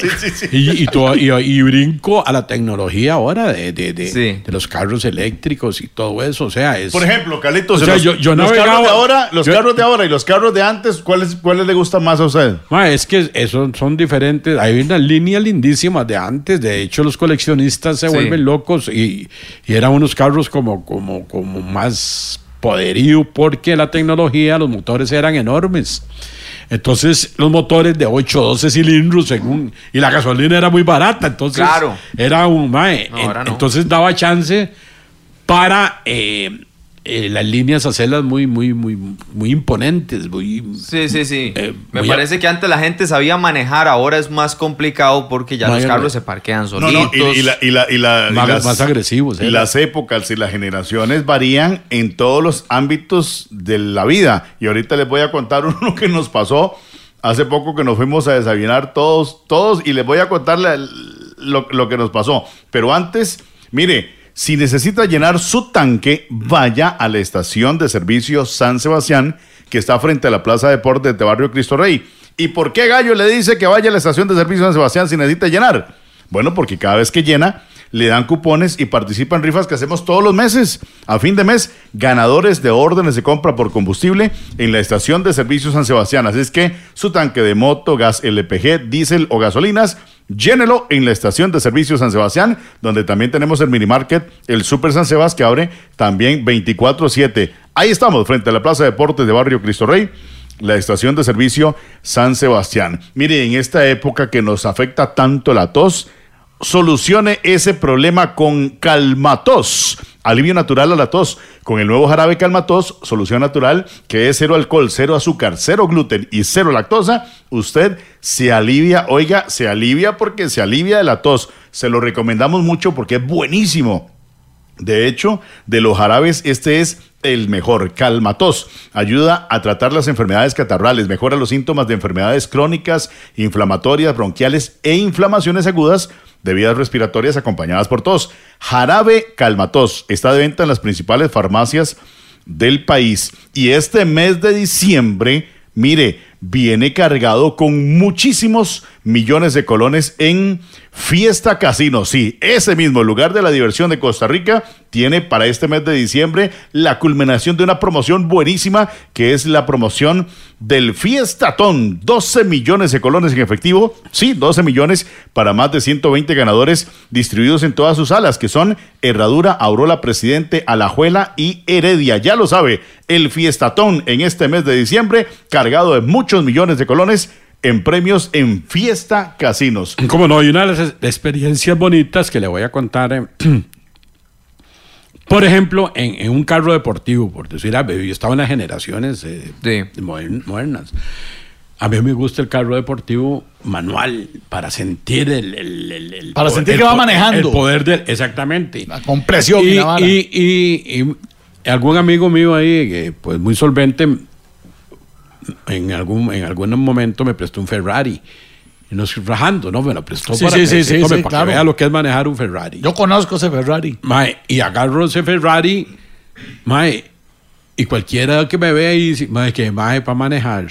[SPEAKER 3] Sí, sí, sí.
[SPEAKER 6] Y, y, todo- y- y brinco a la tecnología ahora de, de, de-
[SPEAKER 4] Sí.
[SPEAKER 6] De los carros eléctricos y todo eso. O sea, es.
[SPEAKER 3] Por ejemplo, Carlitos,
[SPEAKER 6] O sea,
[SPEAKER 3] los,
[SPEAKER 6] yo- yo
[SPEAKER 3] los
[SPEAKER 6] navegaba-
[SPEAKER 3] carros de ahora, los
[SPEAKER 6] yo-
[SPEAKER 3] carros de ahora y los carros de antes, ¿cuáles, cuáles le gustan más a usted?
[SPEAKER 6] Ma, es que eso son diferentes. Hay unas líneas lindísimas de antes. De hecho, los coleccionistas se
[SPEAKER 4] Sí.
[SPEAKER 6] vuelven locos y, y eran unos carros como, como, como más poderío porque la tecnología, los motores eran enormes. Entonces, los motores de 8 o 12 cilindros, según, y la gasolina era muy barata. Entonces,
[SPEAKER 4] Claro.
[SPEAKER 6] era un mae.
[SPEAKER 4] No, ahora no.
[SPEAKER 6] Entonces, daba chance para eh, eh, las líneas hacerlas muy, muy, muy, muy imponentes, muy.
[SPEAKER 4] Sí, sí, sí.
[SPEAKER 6] Eh,
[SPEAKER 4] Me
[SPEAKER 6] a-
[SPEAKER 4] parece que antes la gente sabía manejar, ahora es más complicado porque ya
[SPEAKER 6] No,
[SPEAKER 4] los carros
[SPEAKER 6] no.
[SPEAKER 4] se parquean
[SPEAKER 3] No,
[SPEAKER 4] solitos.
[SPEAKER 3] no, y, y la, y la- y la- y
[SPEAKER 6] Más-
[SPEAKER 3] las,
[SPEAKER 6] más agresivos,
[SPEAKER 3] y
[SPEAKER 6] ¿eh?
[SPEAKER 3] las épocas y las generaciones varían en todos los ámbitos de la vida. Y ahorita les voy a contar uno que nos pasó hace poco que nos fuimos a desayunar todos, todos, y les voy a contar la- lo, lo que nos pasó. Pero antes, mire, si necesita llenar su tanque, vaya a la estación de servicio San Sebastián, que está frente a la Plaza de Deportes de Barrio Cristo Rey. ¿Y por qué Gallo le dice que vaya a la estación de servicio San Sebastián si necesita llenar? Bueno, porque cada vez que llena, le dan cupones y participa en rifas que hacemos todos los meses. A fin de mes, ganadores de órdenes de compra por combustible en la estación de servicio San Sebastián. Así es que su tanque de moto, gas LPG, diésel o gasolinas, llénelo en la estación de servicio San Sebastián, donde también tenemos el mini market, el Super San Sebastián, que abre también 24-7. Ahí estamos, frente a la Plaza de Deportes de Barrio Cristo Rey la estación de servicio San Sebastián. Mire, en esta época que nos afecta tanto la tos, solucione ese problema con Calmatos. Alivio natural a la tos. Con el nuevo jarabe Calmatos, solución natural, que es cero alcohol, cero azúcar, cero gluten y cero lactosa, usted se alivia, oiga, se alivia porque se alivia de la tos. Se lo recomendamos mucho porque es buenísimo. De hecho, de los jarabes, este es el mejor. Calmatos ayuda a tratar las enfermedades catarrales, mejora los síntomas de enfermedades crónicas, inflamatorias, bronquiales e inflamaciones agudas de vías respiratorias acompañadas por tos. Jarabe Calmatos está de venta en las principales farmacias del país. Y este mes de diciembre, mire, viene cargado con muchísimos millones de colones en Fiesta Casino. Sí, ese mismo lugar de la diversión de Costa Rica tiene para este mes de diciembre la culminación de una promoción buenísima que es la promoción del Fiestatón. 12 millones de colones en efectivo. Sí, 12 millones para más de 120 ganadores distribuidos en todas sus salas que son Herradura, Aurora Presidente, Alajuela y Heredia. Ya lo sabe, el Fiestatón en este mes de diciembre cargado de muchos millones de colones en premios en Fiesta Casinos.
[SPEAKER 6] Como no, hay una de las experiencias bonitas que le voy a contar. eh, por ejemplo, en, en un carro deportivo, por decir, algo, yo estaba en las generaciones eh, modern- modernas. A mí me gusta el carro deportivo manual para sentir el, el- el- el
[SPEAKER 5] Para
[SPEAKER 6] po-
[SPEAKER 5] sentir
[SPEAKER 6] el
[SPEAKER 5] que va manejando.
[SPEAKER 6] El poder del. Exactamente.
[SPEAKER 5] La compresión y
[SPEAKER 6] y, y- y- y algún amigo mío ahí, que, pues muy solvente, en algún, en algún momento me prestó un Ferrari. Y no estoy rajando, ¿no? Me lo prestó
[SPEAKER 5] Sí,
[SPEAKER 6] para,
[SPEAKER 5] sí,
[SPEAKER 6] que,
[SPEAKER 5] sí, sí,
[SPEAKER 6] tome,
[SPEAKER 5] sí,
[SPEAKER 6] para
[SPEAKER 5] claro.
[SPEAKER 6] que vea lo que es manejar un Ferrari.
[SPEAKER 5] Yo conozco ese Ferrari.
[SPEAKER 6] Mae, y agarro ese Ferrari, mae, y cualquiera que me vea y dice, mae, que mae para manejar.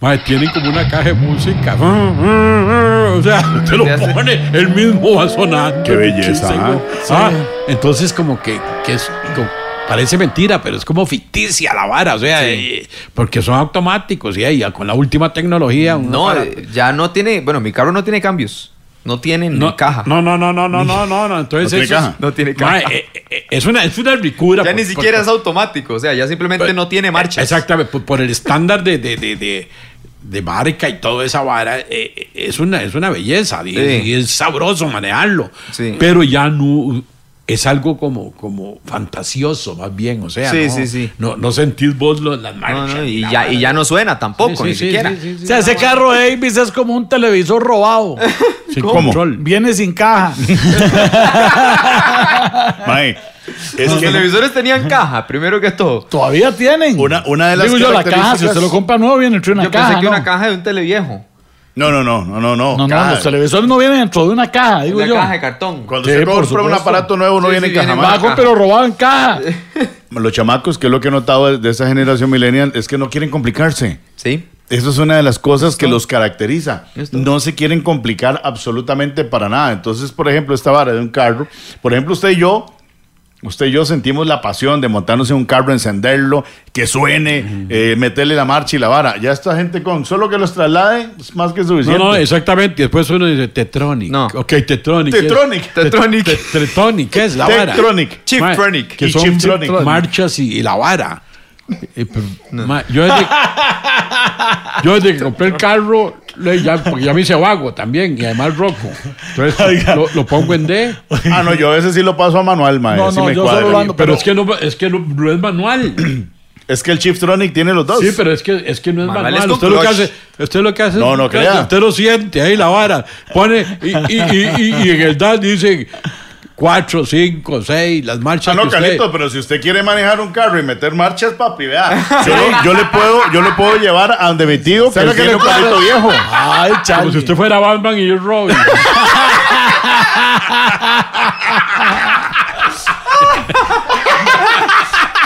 [SPEAKER 6] Mae, tienen como una caja de música. O sea, te lo pone, el mismo va sonando.
[SPEAKER 3] Qué belleza. ¿ah?
[SPEAKER 6] Ah, entonces como que, que es como- parece mentira, pero es como ficticia la vara, o sea, eh, porque son automáticos y ahí con la última tecnología.
[SPEAKER 4] No, eh, ya no tiene. Bueno, mi carro no tiene cambios. No tiene ni caja.
[SPEAKER 6] No, no, no, no, no, no, no, no. Entonces
[SPEAKER 3] ¿No tiene
[SPEAKER 6] eso
[SPEAKER 3] caja?
[SPEAKER 6] es-
[SPEAKER 4] No tiene caja.
[SPEAKER 6] eh, eh, es una, es una ricura.
[SPEAKER 4] Ya
[SPEAKER 6] por-
[SPEAKER 4] ni siquiera
[SPEAKER 6] por-
[SPEAKER 4] es automático. O sea, ya simplemente no tiene marcha.
[SPEAKER 6] Exactamente, por, por el estándar de, de, de, de, de marca y toda esa vara, eh, eh, es, una, es una belleza y,
[SPEAKER 4] Sí.
[SPEAKER 6] y es sabroso manejarlo.
[SPEAKER 4] Sí.
[SPEAKER 6] Pero ya no es algo como, como fantasioso, más bien. O sea,
[SPEAKER 4] Sí,
[SPEAKER 6] no,
[SPEAKER 4] sí, sí.
[SPEAKER 6] No, no sentís vos lo- las
[SPEAKER 4] No,
[SPEAKER 6] marchas.
[SPEAKER 4] no, y,
[SPEAKER 6] la
[SPEAKER 4] ya, y ya no suena tampoco,
[SPEAKER 6] Sí,
[SPEAKER 4] ni siquiera.
[SPEAKER 6] sí, sí, sí.
[SPEAKER 5] O sea, ese carro de Avis es como un televisor robado.
[SPEAKER 6] Sin
[SPEAKER 3] ¿Cómo?
[SPEAKER 6] control.
[SPEAKER 5] Viene sin caja.
[SPEAKER 3] Mae, es
[SPEAKER 4] Los
[SPEAKER 3] que
[SPEAKER 4] televisores tenían caja, primero que todo.
[SPEAKER 5] Todavía tienen.
[SPEAKER 3] Una- una de las
[SPEAKER 5] Digo yo, la caja, si usted lo compra nuevo, viene dentro de una
[SPEAKER 4] Yo
[SPEAKER 5] caja.
[SPEAKER 4] pensé que
[SPEAKER 5] ¿no?
[SPEAKER 4] una caja de un televiejo.
[SPEAKER 3] No, no, no, no, no, no.
[SPEAKER 5] No, no, los televisores no vienen dentro de una caja, digo
[SPEAKER 4] Una
[SPEAKER 5] yo.
[SPEAKER 4] caja de cartón.
[SPEAKER 3] Cuando
[SPEAKER 5] Sí,
[SPEAKER 3] se compra un aparato nuevo no
[SPEAKER 4] Sí,
[SPEAKER 3] viene
[SPEAKER 4] sí,
[SPEAKER 3] caja
[SPEAKER 4] caja.
[SPEAKER 5] pero robado en caja.
[SPEAKER 3] Los chamacos, que es lo que he notado de esa generación millennial, es que no quieren complicarse.
[SPEAKER 4] Sí.
[SPEAKER 3] Eso es una de las cosas que los caracteriza. No se quieren complicar absolutamente para nada. Entonces, por ejemplo, esta vara de un carro, por ejemplo, usted y yo, usted y yo sentimos la pasión de montarnos en un carro, encenderlo, que suene, eh, meterle la marcha y la vara. Ya esta gente con solo que los traslade es más que
[SPEAKER 6] No,
[SPEAKER 3] suficiente.
[SPEAKER 6] no, exactamente. Y después uno dice Tetronic.
[SPEAKER 4] No.
[SPEAKER 6] Ok, Tetronic.
[SPEAKER 3] Tetronic.
[SPEAKER 4] Tetronic.
[SPEAKER 6] Te- Tetronic, ¿qué es la vara?
[SPEAKER 3] Tetronic.
[SPEAKER 4] Chiptronic.
[SPEAKER 6] Que
[SPEAKER 3] Y
[SPEAKER 6] son
[SPEAKER 3] Chiptronic.
[SPEAKER 6] marchas y, y la vara. Eh, pero, ma, yo, desde, yo desde que compré el carro, le- ya, porque ya me hice vago también y además roco. Entonces lo, lo pongo en D.
[SPEAKER 3] Ah, no, yo a veces sí lo paso a manual, mae.
[SPEAKER 5] No, no,
[SPEAKER 3] me
[SPEAKER 5] yo solo lo ando-
[SPEAKER 6] Pero,
[SPEAKER 5] Pero-
[SPEAKER 6] es que no, es que no, no es manual.
[SPEAKER 3] Es que el Chiptronic tiene los dos.
[SPEAKER 6] Sí, pero es que, es que no es
[SPEAKER 4] Manual
[SPEAKER 6] manual.
[SPEAKER 4] es con
[SPEAKER 6] usted, lo que hace, usted lo que hace
[SPEAKER 3] No, no crea.
[SPEAKER 6] Usted lo siente ahí la vara. Pone y, y, y, y- y en el DAS dice 4, 5, 6, las marchas.
[SPEAKER 3] Ah, no,
[SPEAKER 6] que usted-
[SPEAKER 3] Calito, pero si usted quiere manejar un carro y meter marchas, papi, vea. Yo, lo- yo le puedo, yo le puedo llevar a donde mi tío, que
[SPEAKER 5] ¿Sabe
[SPEAKER 3] él
[SPEAKER 5] lo que
[SPEAKER 3] tiene un carrito viejo.
[SPEAKER 5] Ay,
[SPEAKER 6] Como si usted fuera Batman y yo Robin.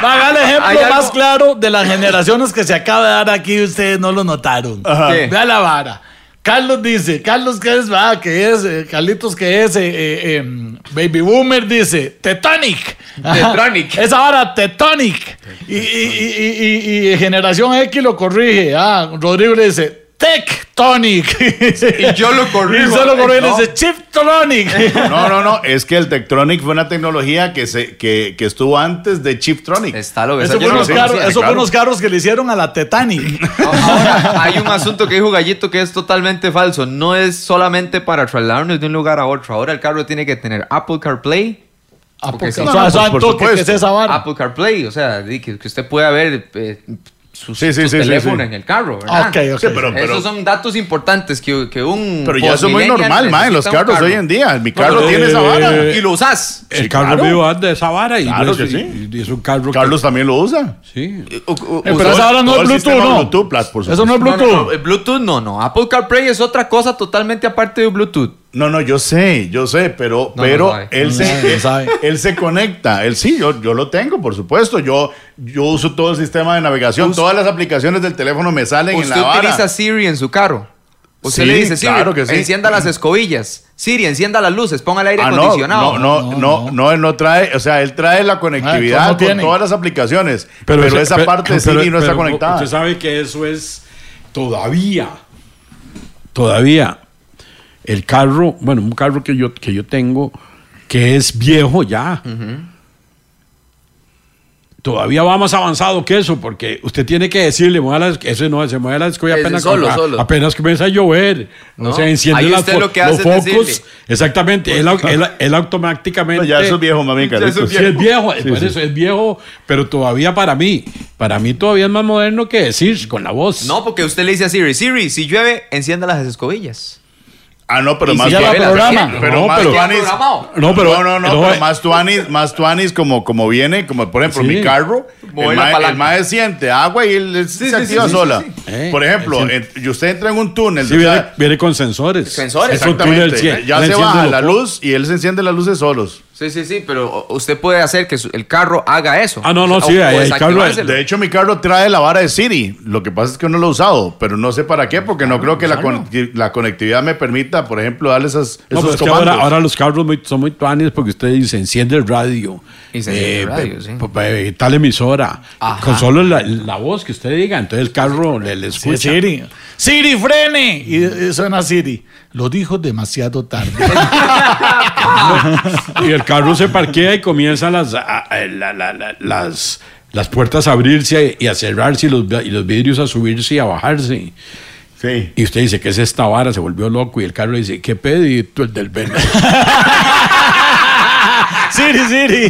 [SPEAKER 5] Va, vea el ejemplo más claro de las generaciones que se acaba de dar aquí, ustedes no lo notaron. Vea la vara. Carlos dice, Carlos que es, va, que es, eh, Carlitos que es, eh, eh, em, Baby Boomer dice, Tetonic.
[SPEAKER 4] Tetronic.
[SPEAKER 5] Esa vara, Tetonic. Y, y, y, y- y- y Generación X lo corrige. Ah, Rodrigo le dice, Tectonic.
[SPEAKER 4] Y yo lo corrijo.
[SPEAKER 5] Y solo corrijo y
[SPEAKER 4] No.
[SPEAKER 5] dice Chiptronic.
[SPEAKER 3] No, no, no, es que el Tektronic fue una tecnología que, se, que, que estuvo antes de Chiptronic.
[SPEAKER 4] Está lo que
[SPEAKER 5] Eso fue
[SPEAKER 4] no lo
[SPEAKER 5] unos carros,
[SPEAKER 4] conocía.
[SPEAKER 5] eso fue
[SPEAKER 3] claro.
[SPEAKER 5] unos carros que le hicieron a la Titanic.
[SPEAKER 4] Ahora, hay un asunto que dijo Gallito que es totalmente falso. No es solamente para trasladarnos de un lugar a otro. Ahora el carro tiene que tener Apple CarPlay. Porque si-
[SPEAKER 5] O sea,
[SPEAKER 3] no,
[SPEAKER 5] ¿saben
[SPEAKER 3] por
[SPEAKER 5] tú qué- qué es
[SPEAKER 3] supuesto.
[SPEAKER 5] esa vara?
[SPEAKER 4] Apple CarPlay, o sea, que usted pueda ver eh, su,
[SPEAKER 3] Sí, sí,
[SPEAKER 4] su
[SPEAKER 3] sí, sí,
[SPEAKER 4] teléfono
[SPEAKER 3] sí.
[SPEAKER 4] en el carro, ¿verdad?
[SPEAKER 5] Ok, ok.
[SPEAKER 3] Sí, pero-
[SPEAKER 4] Esos son datos importantes que, que un.
[SPEAKER 3] Pero ya eso es muy normal, ma, en los carros
[SPEAKER 4] carro.
[SPEAKER 3] hoy en día. Mi carro
[SPEAKER 4] pero-
[SPEAKER 3] tiene esa vara.
[SPEAKER 6] Eh,
[SPEAKER 4] Y lo usas.
[SPEAKER 6] El
[SPEAKER 3] Sí,
[SPEAKER 6] carro
[SPEAKER 3] claro.
[SPEAKER 6] mío anda de esa vara y,
[SPEAKER 3] Claro
[SPEAKER 6] es,
[SPEAKER 3] que sí.
[SPEAKER 6] y- es un carro que-
[SPEAKER 3] Carlos también lo usa.
[SPEAKER 6] sí.
[SPEAKER 5] Eh,
[SPEAKER 4] usó-
[SPEAKER 5] pero esa vara no es Bluetooth, ¿no?
[SPEAKER 3] Bluetooth, Plus, por
[SPEAKER 5] Eso no es
[SPEAKER 4] No, no,
[SPEAKER 5] Bluetooth.
[SPEAKER 4] no, eh, Bluetooth no, no. Apple CarPlay es otra cosa totalmente aparte de Bluetooth.
[SPEAKER 3] No, no, yo sé, yo sé, pero,
[SPEAKER 4] No,
[SPEAKER 3] pero
[SPEAKER 4] no
[SPEAKER 3] él,
[SPEAKER 5] No
[SPEAKER 3] se,
[SPEAKER 5] no sabe.
[SPEAKER 3] él se conecta. Él sí, yo, yo lo tengo, por supuesto. Yo, yo uso todo el sistema de navegación.
[SPEAKER 4] Us-
[SPEAKER 3] Todas las aplicaciones del teléfono me salen en
[SPEAKER 4] Usted
[SPEAKER 3] la vara.
[SPEAKER 4] utiliza Siri en su carro. Usted
[SPEAKER 3] Sí,
[SPEAKER 4] le dice, Siri,
[SPEAKER 3] claro que sí.
[SPEAKER 4] encienda las escobillas. Siri, encienda las luces, ponga el aire
[SPEAKER 3] Ah, no,
[SPEAKER 4] acondicionado.
[SPEAKER 3] no, no, no, no, él no trae, o sea, él trae la conectividad
[SPEAKER 5] ¿cómo
[SPEAKER 3] con
[SPEAKER 5] tiene?
[SPEAKER 3] todas las aplicaciones, pero, esa parte de
[SPEAKER 6] pero-
[SPEAKER 3] Siri no está conectada.
[SPEAKER 6] Usted sabe que eso es todavía, todavía el carro, bueno, un carro que yo, que yo tengo que es viejo ya. Todavía va más avanzado que eso, porque usted tiene que decirle, mueva la, eso no, se mueve la escoba
[SPEAKER 4] Ese
[SPEAKER 6] apenas,
[SPEAKER 4] solo,
[SPEAKER 6] a-
[SPEAKER 4] solo.
[SPEAKER 6] apenas comienza a llover.
[SPEAKER 4] No,
[SPEAKER 6] O sea, enciende las
[SPEAKER 4] lo que
[SPEAKER 6] los
[SPEAKER 4] hace es
[SPEAKER 6] focos.
[SPEAKER 4] decirle.
[SPEAKER 6] Exactamente, él, él- él automáticamente.
[SPEAKER 3] No, ya eso es viejo, mami,
[SPEAKER 4] Ya eso es
[SPEAKER 6] Sí, es viejo, eso es viejo, pero todavía para mí, para mí todavía es más moderno que decir con la voz.
[SPEAKER 4] No, porque usted le dice a Siri, Siri, si llueve, encienda las escobillas.
[SPEAKER 3] Ah, no, pero más. Pero
[SPEAKER 6] No,
[SPEAKER 3] más
[SPEAKER 6] pero-. No,
[SPEAKER 3] no, no, pero
[SPEAKER 6] eh.
[SPEAKER 3] más tuanis, más tuanis como, como viene, como por ejemplo
[SPEAKER 6] Sí.
[SPEAKER 3] mi carro, el mae siente agua y él se
[SPEAKER 4] sí,
[SPEAKER 3] activa sola.
[SPEAKER 4] sí,
[SPEAKER 6] Eh,
[SPEAKER 3] por ejemplo, usted entra en un túnel,
[SPEAKER 6] Sí, viene, con sensores.
[SPEAKER 4] Sensores,
[SPEAKER 3] exactamente, ya se baja la luz y él se enciende las luces solos.
[SPEAKER 4] Sí, sí, sí, pero usted puede hacer que su- el carro haga eso.
[SPEAKER 6] Ah, no, no,
[SPEAKER 4] O-
[SPEAKER 6] sí,
[SPEAKER 4] o
[SPEAKER 6] el carro-.
[SPEAKER 3] De hecho, mi carro trae la vara de Siri. Lo que pasa es que no lo he usado, pero no sé para qué, porque no creo que la, con- la conectividad me permita, por ejemplo, darle esas,
[SPEAKER 6] No,
[SPEAKER 3] esos
[SPEAKER 6] pero es que
[SPEAKER 3] comandos.
[SPEAKER 6] ahora, ahora los carros muy- son muy tuanis porque usted dice, enciende el radio.
[SPEAKER 4] Y se enciende el radio, sí.
[SPEAKER 6] p- p- tal emisora.
[SPEAKER 4] Ajá.
[SPEAKER 6] Con solo la, la voz que usted diga, entonces el carro le, le
[SPEAKER 5] Sí,
[SPEAKER 6] escucha.
[SPEAKER 5] Siri. Siri, frene. Y, y suena Siri. Lo dijo demasiado tarde.
[SPEAKER 6] Y el carro se parquea y comienzan las, a- a- la- la- la- las, las puertas a abrirse y a cerrarse y los, y los vidrios a subirse y a bajarse.
[SPEAKER 3] Sí.
[SPEAKER 6] Y usted dice, ¿qué es esta vara? Se volvió loco. Y el carro le dice, ¿qué pedito el del Benz?
[SPEAKER 5] Siri, Siri.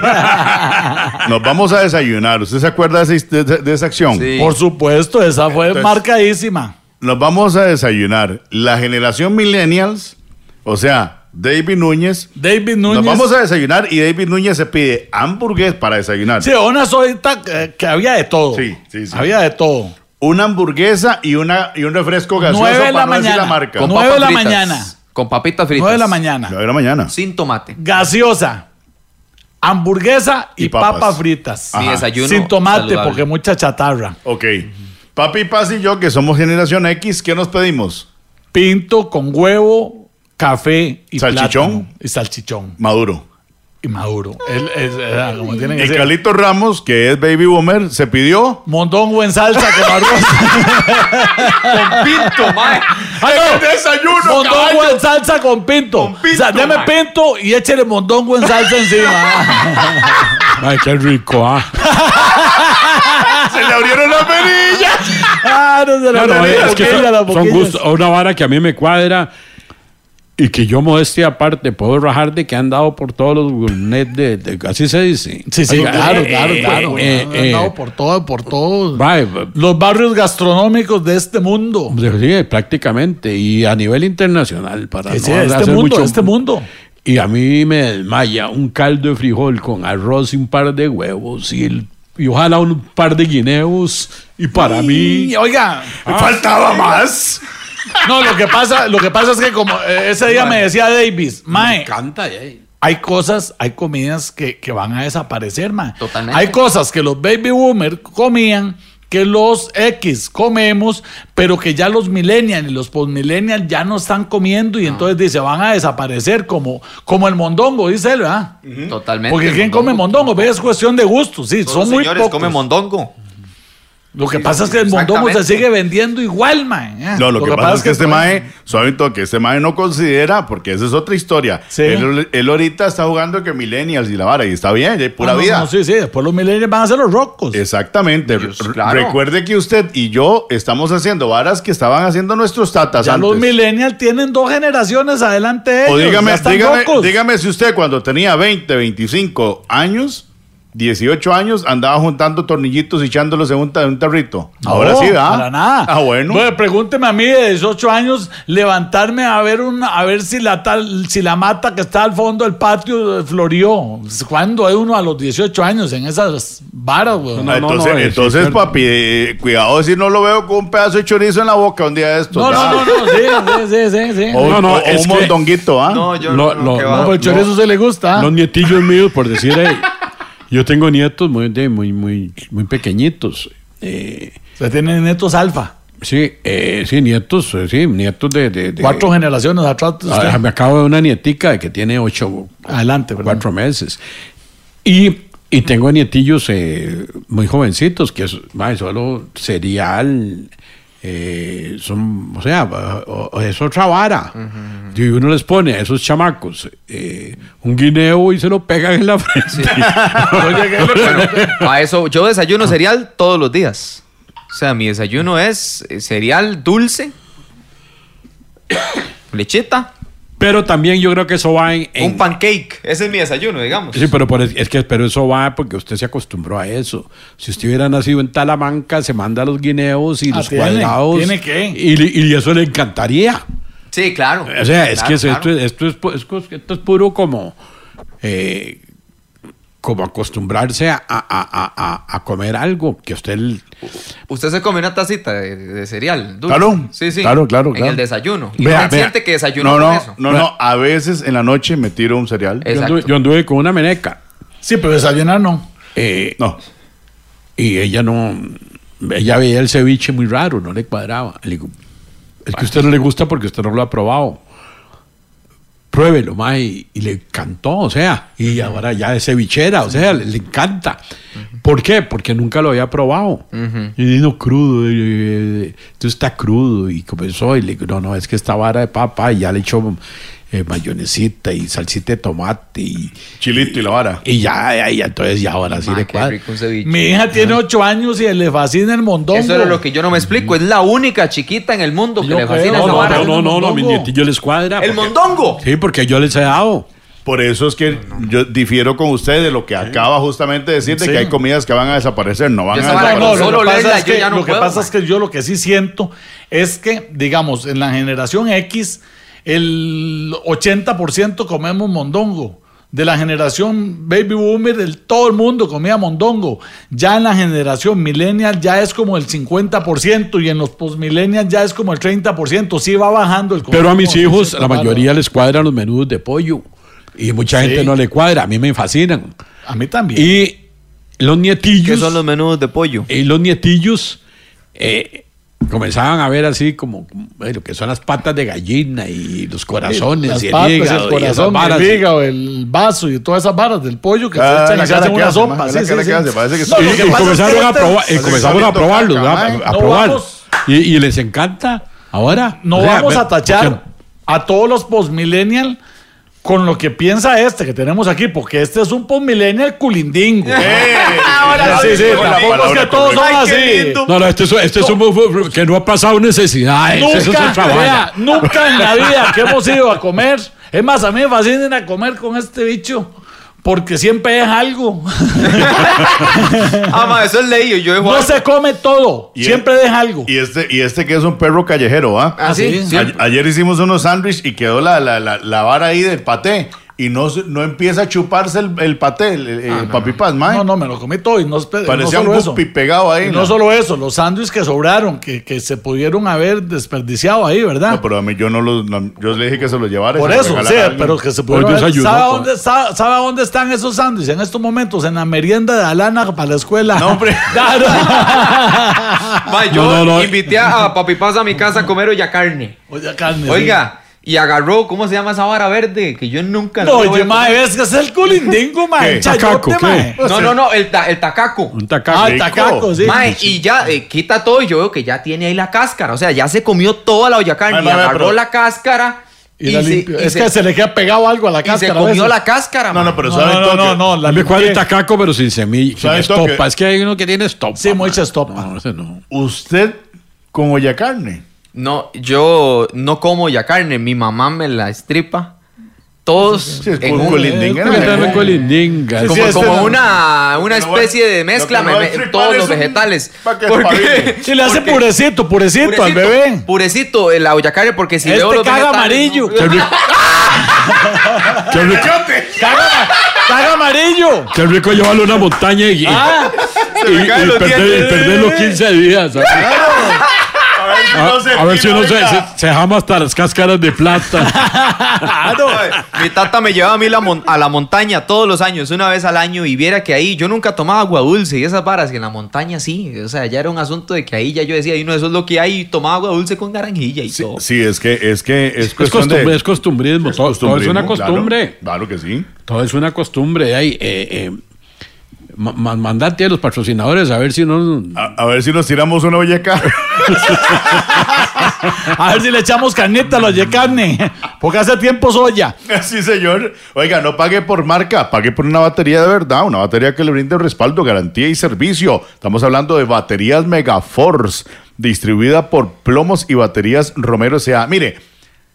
[SPEAKER 3] Nos vamos a desayunar. ¿Usted se acuerda de esa, de- de esa acción?
[SPEAKER 4] Sí.
[SPEAKER 5] Por supuesto, esa fue
[SPEAKER 3] Entonces-
[SPEAKER 5] marcadísima.
[SPEAKER 3] Nos vamos a desayunar. La generación millennials, o sea, David Núñez.
[SPEAKER 5] David Núñez.
[SPEAKER 3] Nos vamos a desayunar y David Núñez se pide hamburgués para desayunar.
[SPEAKER 5] Sí, una solita que había de todo.
[SPEAKER 3] Sí, sí, sí.
[SPEAKER 5] Había de todo.
[SPEAKER 3] Una hamburguesa y, una, y un refresco gaseoso
[SPEAKER 5] Nueve de
[SPEAKER 3] para
[SPEAKER 5] la
[SPEAKER 3] no decir
[SPEAKER 5] mañana.
[SPEAKER 3] la marca.
[SPEAKER 5] Con- Nueve de la mañana.
[SPEAKER 4] Con papitas fritas.
[SPEAKER 5] 9 de la mañana.
[SPEAKER 3] Nueve de la mañana.
[SPEAKER 4] Sin tomate.
[SPEAKER 5] Gaseosa. Hamburguesa y,
[SPEAKER 3] Y papas.
[SPEAKER 5] papas. fritas.
[SPEAKER 4] Mi desayuno.
[SPEAKER 5] Sin tomate,
[SPEAKER 4] saludable.
[SPEAKER 5] porque mucha chatarra.
[SPEAKER 3] Ok. Papi, Paz y yo, que somos generación X, ¿qué nos pedimos?
[SPEAKER 5] Pinto con huevo, café y
[SPEAKER 3] Salchichón.
[SPEAKER 5] plátano. Y salchichón.
[SPEAKER 3] Maduro.
[SPEAKER 5] Y maduro. Él, es- era como tienen que
[SPEAKER 3] Y
[SPEAKER 5] ser.
[SPEAKER 3] Carlito Ramos, que es baby boomer, se pidió.
[SPEAKER 5] Mondongo en salsa con arroz.
[SPEAKER 4] Con pinto, mae.
[SPEAKER 5] ¡Ay, no!
[SPEAKER 3] desayuno,
[SPEAKER 5] Mondongo en salsa con pinto.
[SPEAKER 3] Con pinto,
[SPEAKER 5] o sea, deme
[SPEAKER 3] man.
[SPEAKER 5] pinto y échele mondongo en salsa encima.
[SPEAKER 6] Ay, qué rico, ah.
[SPEAKER 3] Se le abrieron las perillas.
[SPEAKER 5] ah, no se la
[SPEAKER 6] No, no,
[SPEAKER 5] boquilla,
[SPEAKER 6] es que son,
[SPEAKER 5] las
[SPEAKER 6] son gustos, una vara que a mí me cuadra y que yo modestia aparte puedo rajar de que han dado por todos los gourmet de, de- así se dice.
[SPEAKER 5] Sí, sí, claro,
[SPEAKER 6] eh,
[SPEAKER 5] claro,
[SPEAKER 6] eh,
[SPEAKER 5] claro.
[SPEAKER 6] eh,
[SPEAKER 5] Han
[SPEAKER 6] eh,
[SPEAKER 5] andado por todo, por todo.
[SPEAKER 6] va, eh,
[SPEAKER 5] Los barrios gastronómicos de este mundo.
[SPEAKER 6] sí, prácticamente y a nivel internacional para
[SPEAKER 5] Sí, sí,
[SPEAKER 6] no
[SPEAKER 5] este
[SPEAKER 6] hacer
[SPEAKER 5] mundo,
[SPEAKER 6] mucho-
[SPEAKER 5] este mundo.
[SPEAKER 6] Y a mí me desmaya un caldo de frijol con arroz y un par de huevos y, el- y ojalá un par de guineos y para mí
[SPEAKER 5] oiga,
[SPEAKER 3] Me faltaba más.
[SPEAKER 5] No, lo que pasa, lo que pasa es que como eh, ese día me decía Davis,
[SPEAKER 6] me
[SPEAKER 5] Mae,
[SPEAKER 6] encanta. eh.
[SPEAKER 5] hay cosas, hay comidas que, que van a desaparecer, Mae.
[SPEAKER 4] Totalmente.
[SPEAKER 5] Hay cosas que los baby boomers comían, que los X comemos, pero que ya los millennials y los postmillennials ya no están comiendo y entonces dice, van a desaparecer como, como el mondongo, dice él, ¿verdad?
[SPEAKER 4] Totalmente.
[SPEAKER 5] Porque ¿quién come mondongo? Es cuestión de gusto, sí,
[SPEAKER 4] Todos
[SPEAKER 5] son
[SPEAKER 4] los
[SPEAKER 5] muy
[SPEAKER 4] señores
[SPEAKER 5] pocos.
[SPEAKER 4] comen mondongo.
[SPEAKER 5] Lo que pasa es que el mondongo se sigue vendiendo igual, man. eh.
[SPEAKER 3] No, lo, que, pasa es que este
[SPEAKER 5] pues,
[SPEAKER 3] mae, suavito, que este mae no considera, porque esa es otra historia.
[SPEAKER 5] Sí.
[SPEAKER 3] Él, él ahorita está jugando que Millennials y la vara, y está bien, ya hay pura
[SPEAKER 5] Ah, no,
[SPEAKER 3] vida.
[SPEAKER 5] no, sí, sí, después los millennials van a ser los rocos.
[SPEAKER 3] Exactamente.
[SPEAKER 4] Dios, claro.
[SPEAKER 3] Recuerde que usted y yo estamos haciendo varas que estaban haciendo nuestros tatas
[SPEAKER 5] ya
[SPEAKER 3] antes.
[SPEAKER 5] los millennials tienen dos generaciones adelante de ellos.
[SPEAKER 3] o dígame,
[SPEAKER 5] ya están
[SPEAKER 3] dígame,
[SPEAKER 5] rocos.
[SPEAKER 3] dígame si usted cuando tenía 20, 25 años, 18 años, andaba juntando tornillitos y echándolos en un, en un tarrito. Ahora
[SPEAKER 5] No,
[SPEAKER 3] sí, ¿da?
[SPEAKER 5] Para nada.
[SPEAKER 3] Ah, bueno.
[SPEAKER 5] pregúnteme a mí de 18 años, levantarme a ver una, a ver si la tal, si la mata que está al fondo del patio florió. ¿Cuándo hay uno a los 18 años en esas varas, güey?
[SPEAKER 6] No, no,
[SPEAKER 3] entonces,
[SPEAKER 6] no,
[SPEAKER 3] papi, eh, cuidado si no lo veo con un pedazo de chorizo en la boca un día de estos.
[SPEAKER 5] No, no, no, no, sí, sí, sí, sí, sí.
[SPEAKER 3] O,
[SPEAKER 6] No, no,
[SPEAKER 3] o- o
[SPEAKER 6] es
[SPEAKER 3] un
[SPEAKER 6] que-
[SPEAKER 3] mondonguito, ¿ah?
[SPEAKER 4] No, yo
[SPEAKER 6] No,
[SPEAKER 4] no,
[SPEAKER 6] no,
[SPEAKER 4] que
[SPEAKER 6] no,
[SPEAKER 4] va.
[SPEAKER 5] No, pues el chorizo se le gusta.
[SPEAKER 6] Los nietillos míos, por decir, eh, yo tengo nietos muy, de- muy, muy, muy pequeñitos. Eh,
[SPEAKER 5] Se tienen netos alfa.
[SPEAKER 6] sí, eh, sí, nietos, eh, sí, nietos de... de- de-
[SPEAKER 5] Cuatro generaciones atrás.
[SPEAKER 6] Ah, me acabo de una nietica que tiene ocho,
[SPEAKER 5] Adelante, perdón.
[SPEAKER 6] cuatro meses. Y, y tengo nietillos eh, muy jovencitos, que es, mae, solo cereal, eh, son, o sea, es otra vara. Y uno les pone a esos chamacos eh, un guineo y se lo pegan en la frente.
[SPEAKER 4] A eso, yo desayuno cereal todos los días. O sea, mi desayuno es eh, cereal dulce, lechita,
[SPEAKER 6] Pero también yo creo que eso va en... en-
[SPEAKER 4] un pancake. Ese es mi desayuno, digamos.
[SPEAKER 6] Sí, pero por- es que pero eso va porque usted se acostumbró a eso. Si usted hubiera nacido en Talamanca, se manda los guineos y
[SPEAKER 5] Ah,
[SPEAKER 6] los
[SPEAKER 5] tiene,
[SPEAKER 6] cuadrados.
[SPEAKER 5] tiene que.
[SPEAKER 6] Y, y eso le encantaría.
[SPEAKER 4] Sí, claro.
[SPEAKER 6] O sea, es
[SPEAKER 4] Claro,
[SPEAKER 6] que es-
[SPEAKER 4] claro.
[SPEAKER 6] esto, es- esto, es, esto es puro como, eh, como acostumbrarse a, a- a- a- a comer algo que usted...
[SPEAKER 4] Usted se come una tacita de, de cereal dulce.
[SPEAKER 3] Claro,
[SPEAKER 4] Sí, sí.
[SPEAKER 3] claro, claro,
[SPEAKER 4] En el desayuno. Y
[SPEAKER 6] Vea,
[SPEAKER 4] no
[SPEAKER 6] vea.
[SPEAKER 4] siente que desayuno
[SPEAKER 3] No,
[SPEAKER 4] con
[SPEAKER 3] no,
[SPEAKER 4] eso.
[SPEAKER 3] no, no. A veces en la noche me tiro un cereal.
[SPEAKER 6] Yo
[SPEAKER 4] Exacto.
[SPEAKER 6] anduve, yo anduve con una meneca
[SPEAKER 5] Sí, pero desayunar no.
[SPEAKER 6] eh,
[SPEAKER 3] No.
[SPEAKER 6] y ella no... Ella veía el ceviche muy raro, no le cuadraba. Le digo, es que a usted no le gusta porque usted no lo ha probado. Pruébelo, ma, y, y le encantó, o sea, y ahora ya es cevichera, o sea, le, le encanta. ¿Por qué? Porque nunca lo había probado. Y vino crudo, y, esto está crudo, y comenzó, y le no, no, es que esta vara de papa, y ya le echó eh, mayonesita y salsita de tomate, y,
[SPEAKER 3] Chilito y la vara.
[SPEAKER 6] y ya, ya, ya, entonces ya ahora sí
[SPEAKER 4] Ma,
[SPEAKER 6] le cuadra.
[SPEAKER 5] Mi hija tiene ocho años y le fascina el mondongo.
[SPEAKER 4] Eso era lo que yo no me explico. Es la única chiquita en el mundo que
[SPEAKER 5] Yo
[SPEAKER 4] le fascina
[SPEAKER 5] creo,
[SPEAKER 4] esa
[SPEAKER 6] No, no,
[SPEAKER 4] vara.
[SPEAKER 6] no, no, no, no,
[SPEAKER 5] mondongo.
[SPEAKER 6] mis nietillos les cuadra.
[SPEAKER 4] ¡El
[SPEAKER 6] porque-
[SPEAKER 4] mondongo!
[SPEAKER 6] Sí, porque yo les he dado.
[SPEAKER 3] Por eso es que yo difiero con usted de lo que acaba justamente de decir, de
[SPEAKER 5] Sí.
[SPEAKER 3] que hay comidas que van a desaparecer. No van
[SPEAKER 4] Yo
[SPEAKER 3] a desaparecer.
[SPEAKER 4] solo
[SPEAKER 5] lo que pasa es que,
[SPEAKER 4] no
[SPEAKER 5] lo que pasa
[SPEAKER 4] man.
[SPEAKER 5] es que yo lo que sí siento es que, digamos, en la generación X, el 80% comemos mondongo. De la generación baby boomer, el, todo el mundo comía mondongo. Ya en la generación millennial ya es como el 50% y en los postmillennials ya es como el 30%. Sí va bajando el
[SPEAKER 6] Pero a mis
[SPEAKER 5] consumo,
[SPEAKER 6] hijos, la mayoría les cuadran los menudos de pollo. Y mucha
[SPEAKER 5] Sí.
[SPEAKER 6] gente no le cuadra. A mí me fascinan.
[SPEAKER 5] A mí también.
[SPEAKER 6] Y los nietillos.
[SPEAKER 4] ¿Qué son los menús de pollo?
[SPEAKER 6] Y los nietillos eh, comenzaban a ver así como, como, eh, lo que son las patas de gallina y los corazones
[SPEAKER 5] Las
[SPEAKER 6] y el
[SPEAKER 5] patas,
[SPEAKER 6] hígado
[SPEAKER 5] el
[SPEAKER 6] y esas
[SPEAKER 5] corazón,
[SPEAKER 6] varas.
[SPEAKER 5] el hígado, el vaso y todas esas varas del pollo que
[SPEAKER 3] Ah,
[SPEAKER 5] se echan y se hacen una sopa.
[SPEAKER 6] Y, y comenzaron a probar, y comenzaron a probarlos, a
[SPEAKER 5] No
[SPEAKER 6] probar. Y, y les encanta. Ahora.
[SPEAKER 5] No
[SPEAKER 6] o sea,
[SPEAKER 5] vamos a tachar
[SPEAKER 6] porque-
[SPEAKER 5] a todos los postmillennial con lo que piensa este que tenemos aquí, porque este es un postmillennial culindingo.
[SPEAKER 4] Ahora
[SPEAKER 5] sí, sí, tampoco es que todos son así.
[SPEAKER 6] No, no, este es, este es un que no ha pasado necesidades. Eso es
[SPEAKER 5] Nunca,
[SPEAKER 6] otra
[SPEAKER 5] vea,
[SPEAKER 6] vaina.
[SPEAKER 5] nunca en la vida que hemos ido a comer. Es más, a mí me fascina ir a comer con este bicho. Porque siempre es algo.
[SPEAKER 4] Ah, ma, eso es ley. Yo
[SPEAKER 5] No se come todo.
[SPEAKER 3] Y
[SPEAKER 5] siempre
[SPEAKER 3] el-
[SPEAKER 5] deja algo.
[SPEAKER 3] Y este, y este que es un perro callejero, ¿ah?
[SPEAKER 4] Ah, sí.
[SPEAKER 3] A- ayer hicimos unos sándwiches y quedó la, la, la, la vara ahí del paté. Y no, se- no empieza a chuparse el, el paté, el, el- el papipás, mae.
[SPEAKER 5] No, no, me lo comí todo y no, no
[SPEAKER 3] Parecía
[SPEAKER 5] solo
[SPEAKER 3] un
[SPEAKER 5] eso.
[SPEAKER 3] pegado ahí.
[SPEAKER 5] Y
[SPEAKER 3] ¿no?
[SPEAKER 5] no solo eso, los sándwiches que sobraron, que, que se pudieron haber desperdiciado ahí, ¿verdad?
[SPEAKER 3] No, pero a mí yo no los. no, yo le dije que se los llevara. y
[SPEAKER 5] Por eso, sí, pero que se pudieron haber- ¿Sabe, a dónde, sabe, dónde están esos sándwiches en estos momentos? En la merienda de Alana para la escuela.
[SPEAKER 3] No, hombre.
[SPEAKER 5] Claro.
[SPEAKER 4] Ma, yo
[SPEAKER 6] No, no, no.
[SPEAKER 4] invité a Papi Paz a mi casa a comer olla carne.
[SPEAKER 5] Oiga, carne.
[SPEAKER 4] Oiga, Y agarró, ¿cómo se llama esa vara verde? Que yo nunca
[SPEAKER 5] No,
[SPEAKER 4] a
[SPEAKER 5] mae, ves que es el culindingo, mae.
[SPEAKER 6] Tacaco, ¿qué?
[SPEAKER 5] mae.
[SPEAKER 4] No, no, no, el, ta- el tacaco.
[SPEAKER 6] Un tacaco.
[SPEAKER 5] Ah, el tacaco, sí.
[SPEAKER 4] Mae, y ya eh, quita todo y yo veo que ya tiene ahí la cáscara. O sea, ya se comió toda la olla carne y agarró
[SPEAKER 3] pero-
[SPEAKER 4] la cáscara
[SPEAKER 5] Y la
[SPEAKER 4] se- y
[SPEAKER 5] Es
[SPEAKER 4] se-
[SPEAKER 5] que se le queda pegado algo a la
[SPEAKER 4] y
[SPEAKER 5] cáscara.
[SPEAKER 4] se
[SPEAKER 5] a
[SPEAKER 4] comió la cáscara.
[SPEAKER 3] No, no,
[SPEAKER 4] mae.
[SPEAKER 3] pero
[SPEAKER 5] No,
[SPEAKER 3] ¿saben
[SPEAKER 5] no, no,
[SPEAKER 3] toque?
[SPEAKER 5] no, no. La
[SPEAKER 6] A mí me cuadra el
[SPEAKER 5] limpié.
[SPEAKER 6] tacaco, pero sin semilla, sin
[SPEAKER 3] ¿Sabe
[SPEAKER 6] estopa. Es que hay uno que tiene estopa.
[SPEAKER 5] Sí, mucha
[SPEAKER 6] man.
[SPEAKER 5] estopa.
[SPEAKER 6] No, ese no.
[SPEAKER 3] Usted con olla carne.
[SPEAKER 4] No, yo no como ya carne. Mi mamá me la estripa. Todos
[SPEAKER 3] Sí, es
[SPEAKER 4] en un-
[SPEAKER 3] colindinga,
[SPEAKER 6] ¿Qué
[SPEAKER 3] ¿no?
[SPEAKER 6] colindinga?
[SPEAKER 3] Sí,
[SPEAKER 4] como,
[SPEAKER 3] este
[SPEAKER 4] como
[SPEAKER 3] no-
[SPEAKER 4] una, especie de mezcla, me- me- todos los vegetales. Porque-.
[SPEAKER 5] Sí, le hace
[SPEAKER 4] porque-
[SPEAKER 5] purecito, purecito, al bebé.
[SPEAKER 4] Purecito, el olla carne, porque si
[SPEAKER 5] Este
[SPEAKER 4] veo los
[SPEAKER 5] caga
[SPEAKER 4] vegetales,
[SPEAKER 5] amarillo.
[SPEAKER 4] no.
[SPEAKER 6] Qué rico. Qué rico,
[SPEAKER 5] Caga, caga amarillo.
[SPEAKER 6] qué rico llevarlo a una montaña y,
[SPEAKER 5] Ah,
[SPEAKER 6] y, y
[SPEAKER 4] los
[SPEAKER 6] perder, y perder los 15 días. ¿sabes?
[SPEAKER 3] A ver si
[SPEAKER 6] A,
[SPEAKER 3] no se
[SPEAKER 6] a ver si
[SPEAKER 3] tira,
[SPEAKER 6] uno se, se, se jama hasta las cáscaras de plata.
[SPEAKER 4] Ay, Mi tata me llevaba a mí la mon- a la montaña todos los años, una vez al año, y viera que ahí yo nunca tomaba agua dulce y esas varas, que en la montaña sí. O sea, ya era un asunto de que ahí ya yo decía, y no, eso es lo que hay, y tomaba agua dulce con naranjilla y todo.
[SPEAKER 3] Sí, es que es que es
[SPEAKER 6] costumbre,
[SPEAKER 3] de
[SPEAKER 6] es costumbrismo. todo, todo es una costumbre.
[SPEAKER 3] Claro, claro que sí.
[SPEAKER 6] Todo es una costumbre. Hay, eh, eh, mandate a los patrocinadores a ver si no.
[SPEAKER 3] A, a ver si nos tiramos una olla carne.
[SPEAKER 5] a ver si le echamos carnita a los de carne. Porque hace tiempo soya.
[SPEAKER 3] Sí, señor. Oiga, no pague por marca, pague por una batería de verdad, una batería que le brinde respaldo, garantía y servicio. Estamos hablando de baterías Megaforce, distribuida por Plomos y Baterías Romero S.A. Mire,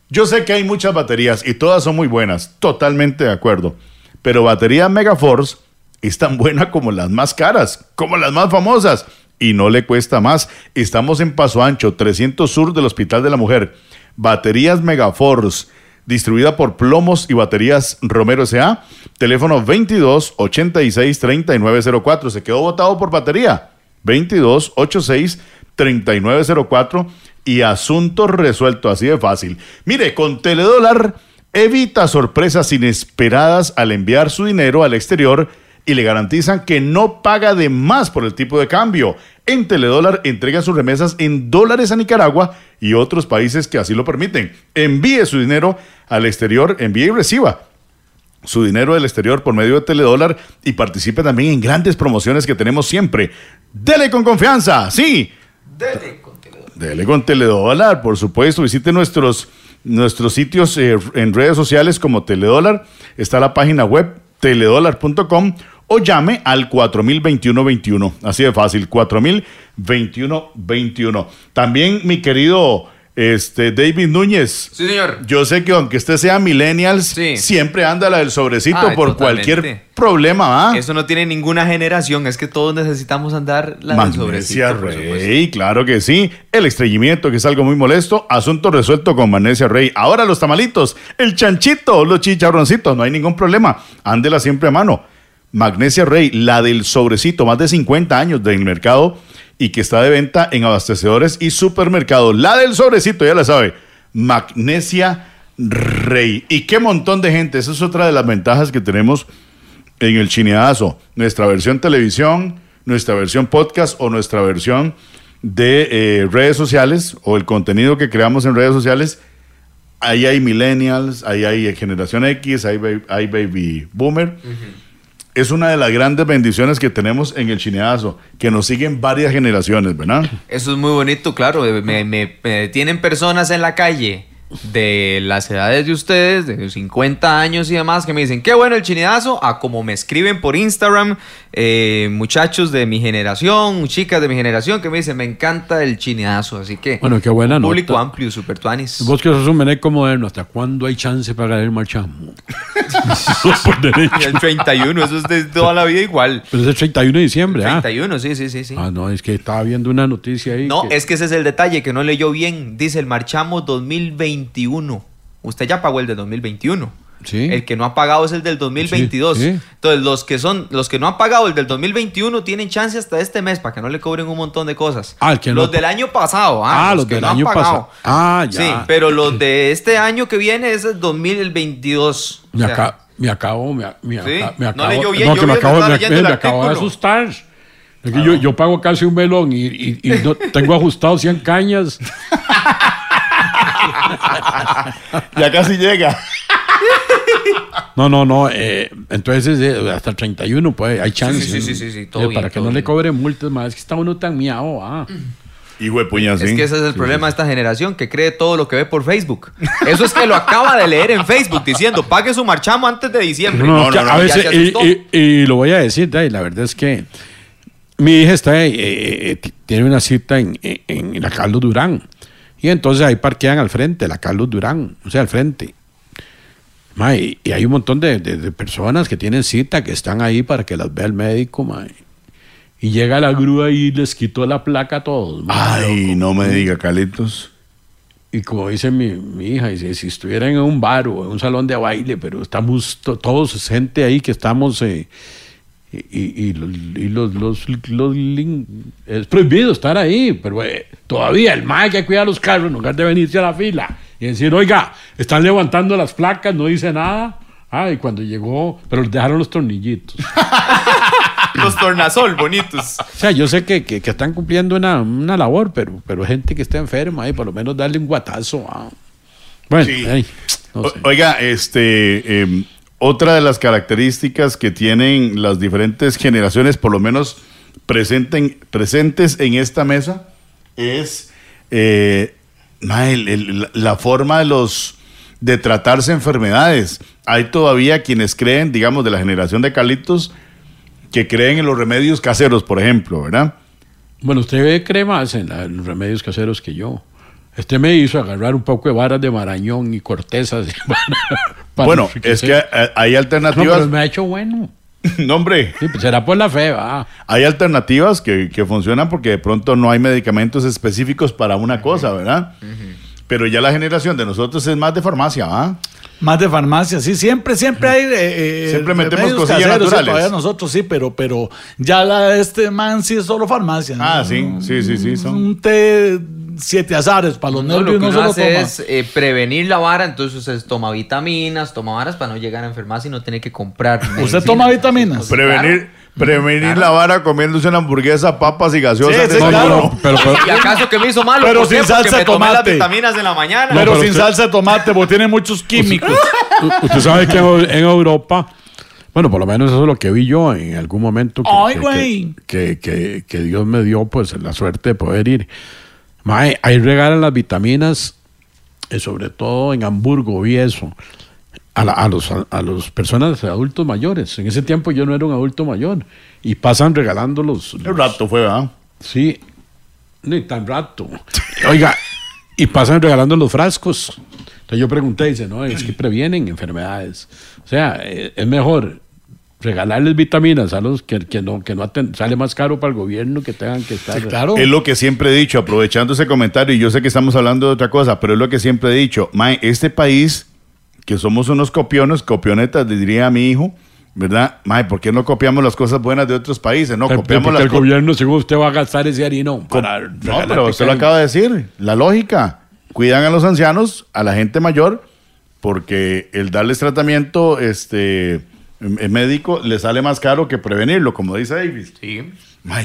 [SPEAKER 3] yo sé que hay muchas baterías y todas son muy buenas, totalmente de acuerdo. Pero batería Megaforce es tan buena como las más caras, como las más famosas. Y no le cuesta más. Estamos en Paso Ancho, 300 Sur del Hospital de la Mujer. Baterías Megaforce, distribuida por Plomos y Baterías Romero S.A. Teléfono 22 86 3904. Se quedó votado por batería. 22 86 3904 y asunto resuelto así de fácil. Mire, con Teledólar evita sorpresas inesperadas al enviar su dinero al exterior y le garantizan que no paga de más por el tipo de cambio. En Teledólar entrega sus remesas en dólares a Nicaragua y otros países que así lo permiten. Envíe su dinero al exterior, envíe y reciba su dinero del exterior por medio de Teledólar y participe también en grandes promociones que tenemos siempre. Dele con confianza, sí. Dele con Teledólar, por supuesto. Visite nuestros, nuestros sitios eh, en redes sociales como Teledólar. Está la página web teledólar.com o llame al 4021-21. Así de fácil, 4021-21. También, mi querido este, David Núñez.
[SPEAKER 4] Sí, señor.
[SPEAKER 3] Yo sé que aunque usted sea millennials,
[SPEAKER 4] Sí.
[SPEAKER 3] siempre anda la del sobrecito por
[SPEAKER 4] totalmente.
[SPEAKER 3] cualquier problema, ¿ah?
[SPEAKER 4] Eso no tiene ninguna generación, es que todos necesitamos andar la del
[SPEAKER 3] Magnesia
[SPEAKER 4] sobrecito, por supuesto.
[SPEAKER 3] Rey, claro que sí. El estreñimiento, que es algo muy molesto. Asunto resuelto con Magnesia Rey. Ahora los tamalitos, el chanchito, los chicharroncitos, no hay ningún problema. Ándela siempre a mano. Magnesia Rey, la del sobrecito, más de 50 años del mercado y que está de venta en abastecedores y supermercados. La del sobrecito, ya la sabe. Magnesia Rey. Y qué montón de gente. Esa es otra de las ventajas que tenemos en el chineazo. Nuestra versión televisión, nuestra versión podcast o nuestra versión de eh, redes sociales o el contenido que creamos en redes sociales. Ahí hay millennials, ahí hay generación X, ba- hay baby boomer. Es una de las grandes bendiciones que tenemos en el chineazo, que nos siguen varias generaciones, ¿verdad?
[SPEAKER 4] Eso es muy bonito, claro. Me, me- me tienen personas en la calle de las edades de ustedes, de 50 años y demás, que me dicen, qué bueno el chineazo, a como me escriben por Instagram, eh, muchachos de mi generación, chicas de mi generación, que me dicen, me encanta el chineazo. Así que,
[SPEAKER 6] Bueno, qué buena
[SPEAKER 4] un
[SPEAKER 6] nota.
[SPEAKER 4] público amplio, super tuanis.
[SPEAKER 6] Vos que sos un meneco moderno, ¿hasta cuándo hay chance para ganar el marchamo?
[SPEAKER 4] El 31, eso es de toda la vida igual.
[SPEAKER 6] Pero es el 31 de diciembre, ¿ah?
[SPEAKER 4] 31, sí, sí, sí, sí.
[SPEAKER 6] Ah, no, es que estaba viendo una noticia ahí.
[SPEAKER 4] No,
[SPEAKER 6] que-
[SPEAKER 4] es que ese es el detalle que no leyó bien. Dice el marchamo 2021. Usted ya pagó el del 2021.
[SPEAKER 6] Sí.
[SPEAKER 4] El que no ha pagado es el del 2022.
[SPEAKER 6] Sí, sí.
[SPEAKER 4] Entonces, los que son, los que no han pagado el del 2021 tienen chance hasta este mes para que no le cobren un montón de cosas.
[SPEAKER 6] Ah, no
[SPEAKER 4] los del año pasado. Ah,
[SPEAKER 6] Ah, los
[SPEAKER 4] que
[SPEAKER 6] del
[SPEAKER 4] no han
[SPEAKER 6] año
[SPEAKER 4] pagado.
[SPEAKER 6] pasado. Ah, ya.
[SPEAKER 4] Sí, pero los de este año que viene es el 2022.
[SPEAKER 6] Me,
[SPEAKER 4] O sea,
[SPEAKER 6] aca- me acabo, me, me aca- me
[SPEAKER 4] no
[SPEAKER 6] acabo,
[SPEAKER 4] leyó bien,
[SPEAKER 6] no,
[SPEAKER 4] yo
[SPEAKER 6] que me acabo, me, acabo de asustar. Que yo, yo pago casi un melón y, y- y no- tengo ajustado 100 cañas.
[SPEAKER 3] ya casi llega.
[SPEAKER 6] No, no, no. eh, entonces, eh, hasta el 31, pues, hay chance.
[SPEAKER 4] sí, sí,
[SPEAKER 6] ¿no?
[SPEAKER 4] sí, sí, todo
[SPEAKER 6] Eh,
[SPEAKER 4] bien,
[SPEAKER 6] Para que no le
[SPEAKER 4] bien.
[SPEAKER 6] cobre multas, más. Es que está uno tan miado, ah.
[SPEAKER 3] Hijo de puña.
[SPEAKER 4] Es que ese es el problema de esta generación que cree todo lo que ve por Facebook. Eso es que lo acaba de leer en Facebook diciendo pague su marchamo antes de diciembre.
[SPEAKER 6] No, no, que a
[SPEAKER 4] ya
[SPEAKER 6] veces,
[SPEAKER 4] se
[SPEAKER 6] y,
[SPEAKER 4] asustó.
[SPEAKER 6] y- y lo voy a decir, Day, la verdad es que mi hija está, eh, eh, tiene una cita en, en- en la Carlos Durán. Y entonces ahí parquean al frente, la Carlos Durán, o sea, al frente. Ma, y, y hay un montón de, de- de personas que tienen cita, que están ahí para que las vea el médico, ma. Y llega la grúa y les quitó la placa a todos. ma.
[SPEAKER 3] Ay, no me diga, Calitos.
[SPEAKER 6] Y como dice mi, mi hija, dice, si estuvieran en un bar o en un salón de baile, pero estamos to- todos gente ahí que estamos... eh, y, y- y los, los- los- es prohibido estar ahí, pero eh, todavía el más que cuida los carros en lugar de venirse a la fila y decir, oiga, están levantando las placas, no dice nada. Ah, y cuando llegó, pero les dejaron los tornillitos.
[SPEAKER 4] Los tornasol bonitos.
[SPEAKER 6] O sea, yo sé que, que- que están cumpliendo una, una labor, pero, pero gente que está enferma y por lo menos darle un guatazo. ah. Bueno,
[SPEAKER 3] Sí.
[SPEAKER 6] no
[SPEAKER 3] O-
[SPEAKER 6] sé.
[SPEAKER 3] Oiga, este, em, otra de las características que tienen las diferentes generaciones, por lo menos presenten, presentes en esta mesa, es eh, la- forma de los de tratarse enfermedades. Hay todavía quienes creen, digamos, de la generación de Carlitos, que creen en los remedios caseros, por ejemplo, ¿verdad?
[SPEAKER 6] Bueno, usted cree más en los remedios caseros que yo. Este me hizo agarrar un poco de varas de marañón y cortezas. para
[SPEAKER 3] bueno, es que eh, hay
[SPEAKER 6] No,
[SPEAKER 3] alternativas.
[SPEAKER 6] pero me ha hecho bueno.
[SPEAKER 3] no, hombre.
[SPEAKER 6] Sí, pues será por la fe, va.
[SPEAKER 3] Hay alternativas que, que funcionan porque de pronto no hay medicamentos específicos para una cosa, ¿verdad? Pero ya la generación de nosotros es más de farmacia, ¿va?
[SPEAKER 5] Más de farmacia, sí, siempre, siempre hay. eh, eh,
[SPEAKER 3] Siempre metemos cosillas
[SPEAKER 5] caseros, sí,
[SPEAKER 3] naturales.
[SPEAKER 5] todavía nosotros sí, pero, pero ya la de este man sí es solo farmacia.
[SPEAKER 3] Ah,
[SPEAKER 5] ¿no?
[SPEAKER 3] sí, sí, sí, sí. Son...
[SPEAKER 5] Un té siete azares para los
[SPEAKER 4] No, lo
[SPEAKER 5] nervios
[SPEAKER 4] que
[SPEAKER 5] no,
[SPEAKER 4] uno hace
[SPEAKER 5] toma.
[SPEAKER 4] es eh, prevenir la vara, entonces usted toma vitaminas, toma varas para no llegar a enfermarse y no tener que comprar.
[SPEAKER 5] ¿Usted toma vitaminas?
[SPEAKER 3] Prevenir, prevenir la vara comiéndose una hamburguesa, papas y gaseosas.
[SPEAKER 5] Sí, sí, claro.
[SPEAKER 6] Pero, pero-
[SPEAKER 4] ¿Y acaso que me hizo malo?
[SPEAKER 5] Pero sin salsa de
[SPEAKER 4] tomé las
[SPEAKER 5] tomate.
[SPEAKER 4] vitaminas en la mañana.
[SPEAKER 5] pero,
[SPEAKER 6] pero
[SPEAKER 5] sin
[SPEAKER 6] usted-
[SPEAKER 5] salsa de tomate, porque tiene muchos químicos.
[SPEAKER 6] usted sabe que en, Eu- en Europa, bueno, por lo menos eso es lo que vi yo en algún momento. Que,
[SPEAKER 5] Ay,
[SPEAKER 6] que- que, que- que Dios me dio pues la suerte de poder ir. Ahí regalan las vitaminas, eh, sobre todo en Hamburgo vi eso. A, la- a los a, a los personas adultos mayores. En ese tiempo yo no era un adulto mayor. Y pasan regalando los,
[SPEAKER 3] El rato fue, ¿verdad?
[SPEAKER 6] Sí, ni tan rato. Oiga, y pasan regalando los frascos. Entonces yo pregunté, dice, no, es que previenen enfermedades. O sea, eh, es mejor regalarles vitaminas a los que, que no, que no aten- sale más caro para el gobierno que tengan que estar.
[SPEAKER 5] claro.
[SPEAKER 3] Es lo que siempre he dicho, aprovechando ese comentario, y yo sé que estamos hablando de otra cosa, pero es lo que siempre he dicho. Mae, este país, que somos unos copiones, copionetas, diría a mi hijo, ¿verdad? Mae, ¿por qué no copiamos las cosas buenas de otros países? No,
[SPEAKER 6] Porque
[SPEAKER 3] copiamos
[SPEAKER 6] porque
[SPEAKER 3] las
[SPEAKER 6] el
[SPEAKER 3] co-
[SPEAKER 6] gobierno, según usted, va a gastar ese harinón para
[SPEAKER 3] No, pero usted lo acaba de decir. La lógica. Cuidan a los ancianos, a la gente mayor, porque el darles tratamiento este, eh, médico le sale más caro que prevenirlo, como dice Davis.
[SPEAKER 4] Sí.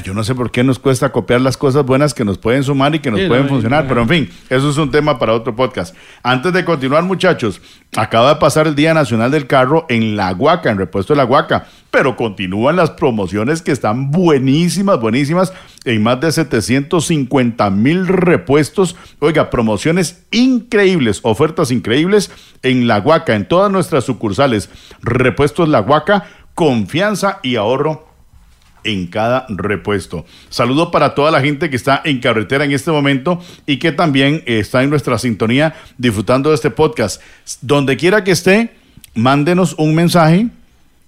[SPEAKER 3] Yo no sé por qué nos cuesta copiar las cosas buenas que nos pueden sumar y que nos
[SPEAKER 6] Sí,
[SPEAKER 3] pueden
[SPEAKER 6] no,
[SPEAKER 3] funcionar,
[SPEAKER 6] no.
[SPEAKER 3] pero en fin, eso es un tema para otro podcast. Antes de continuar, muchachos, acaba de pasar el Día Nacional del Carro en La Huaca, en Repuesto de La Huaca, pero continúan las promociones que están buenísimas, buenísimas, en más de 750 mil repuestos. Oiga, promociones increíbles, ofertas increíbles en La Huaca, en todas nuestras sucursales. Repuestos La Huaca, confianza y ahorro en cada repuesto. Saludo para toda la gente que está en carretera en este momento y que también eh, está en nuestra sintonía disfrutando de este podcast. Donde quiera que esté, mándenos un mensaje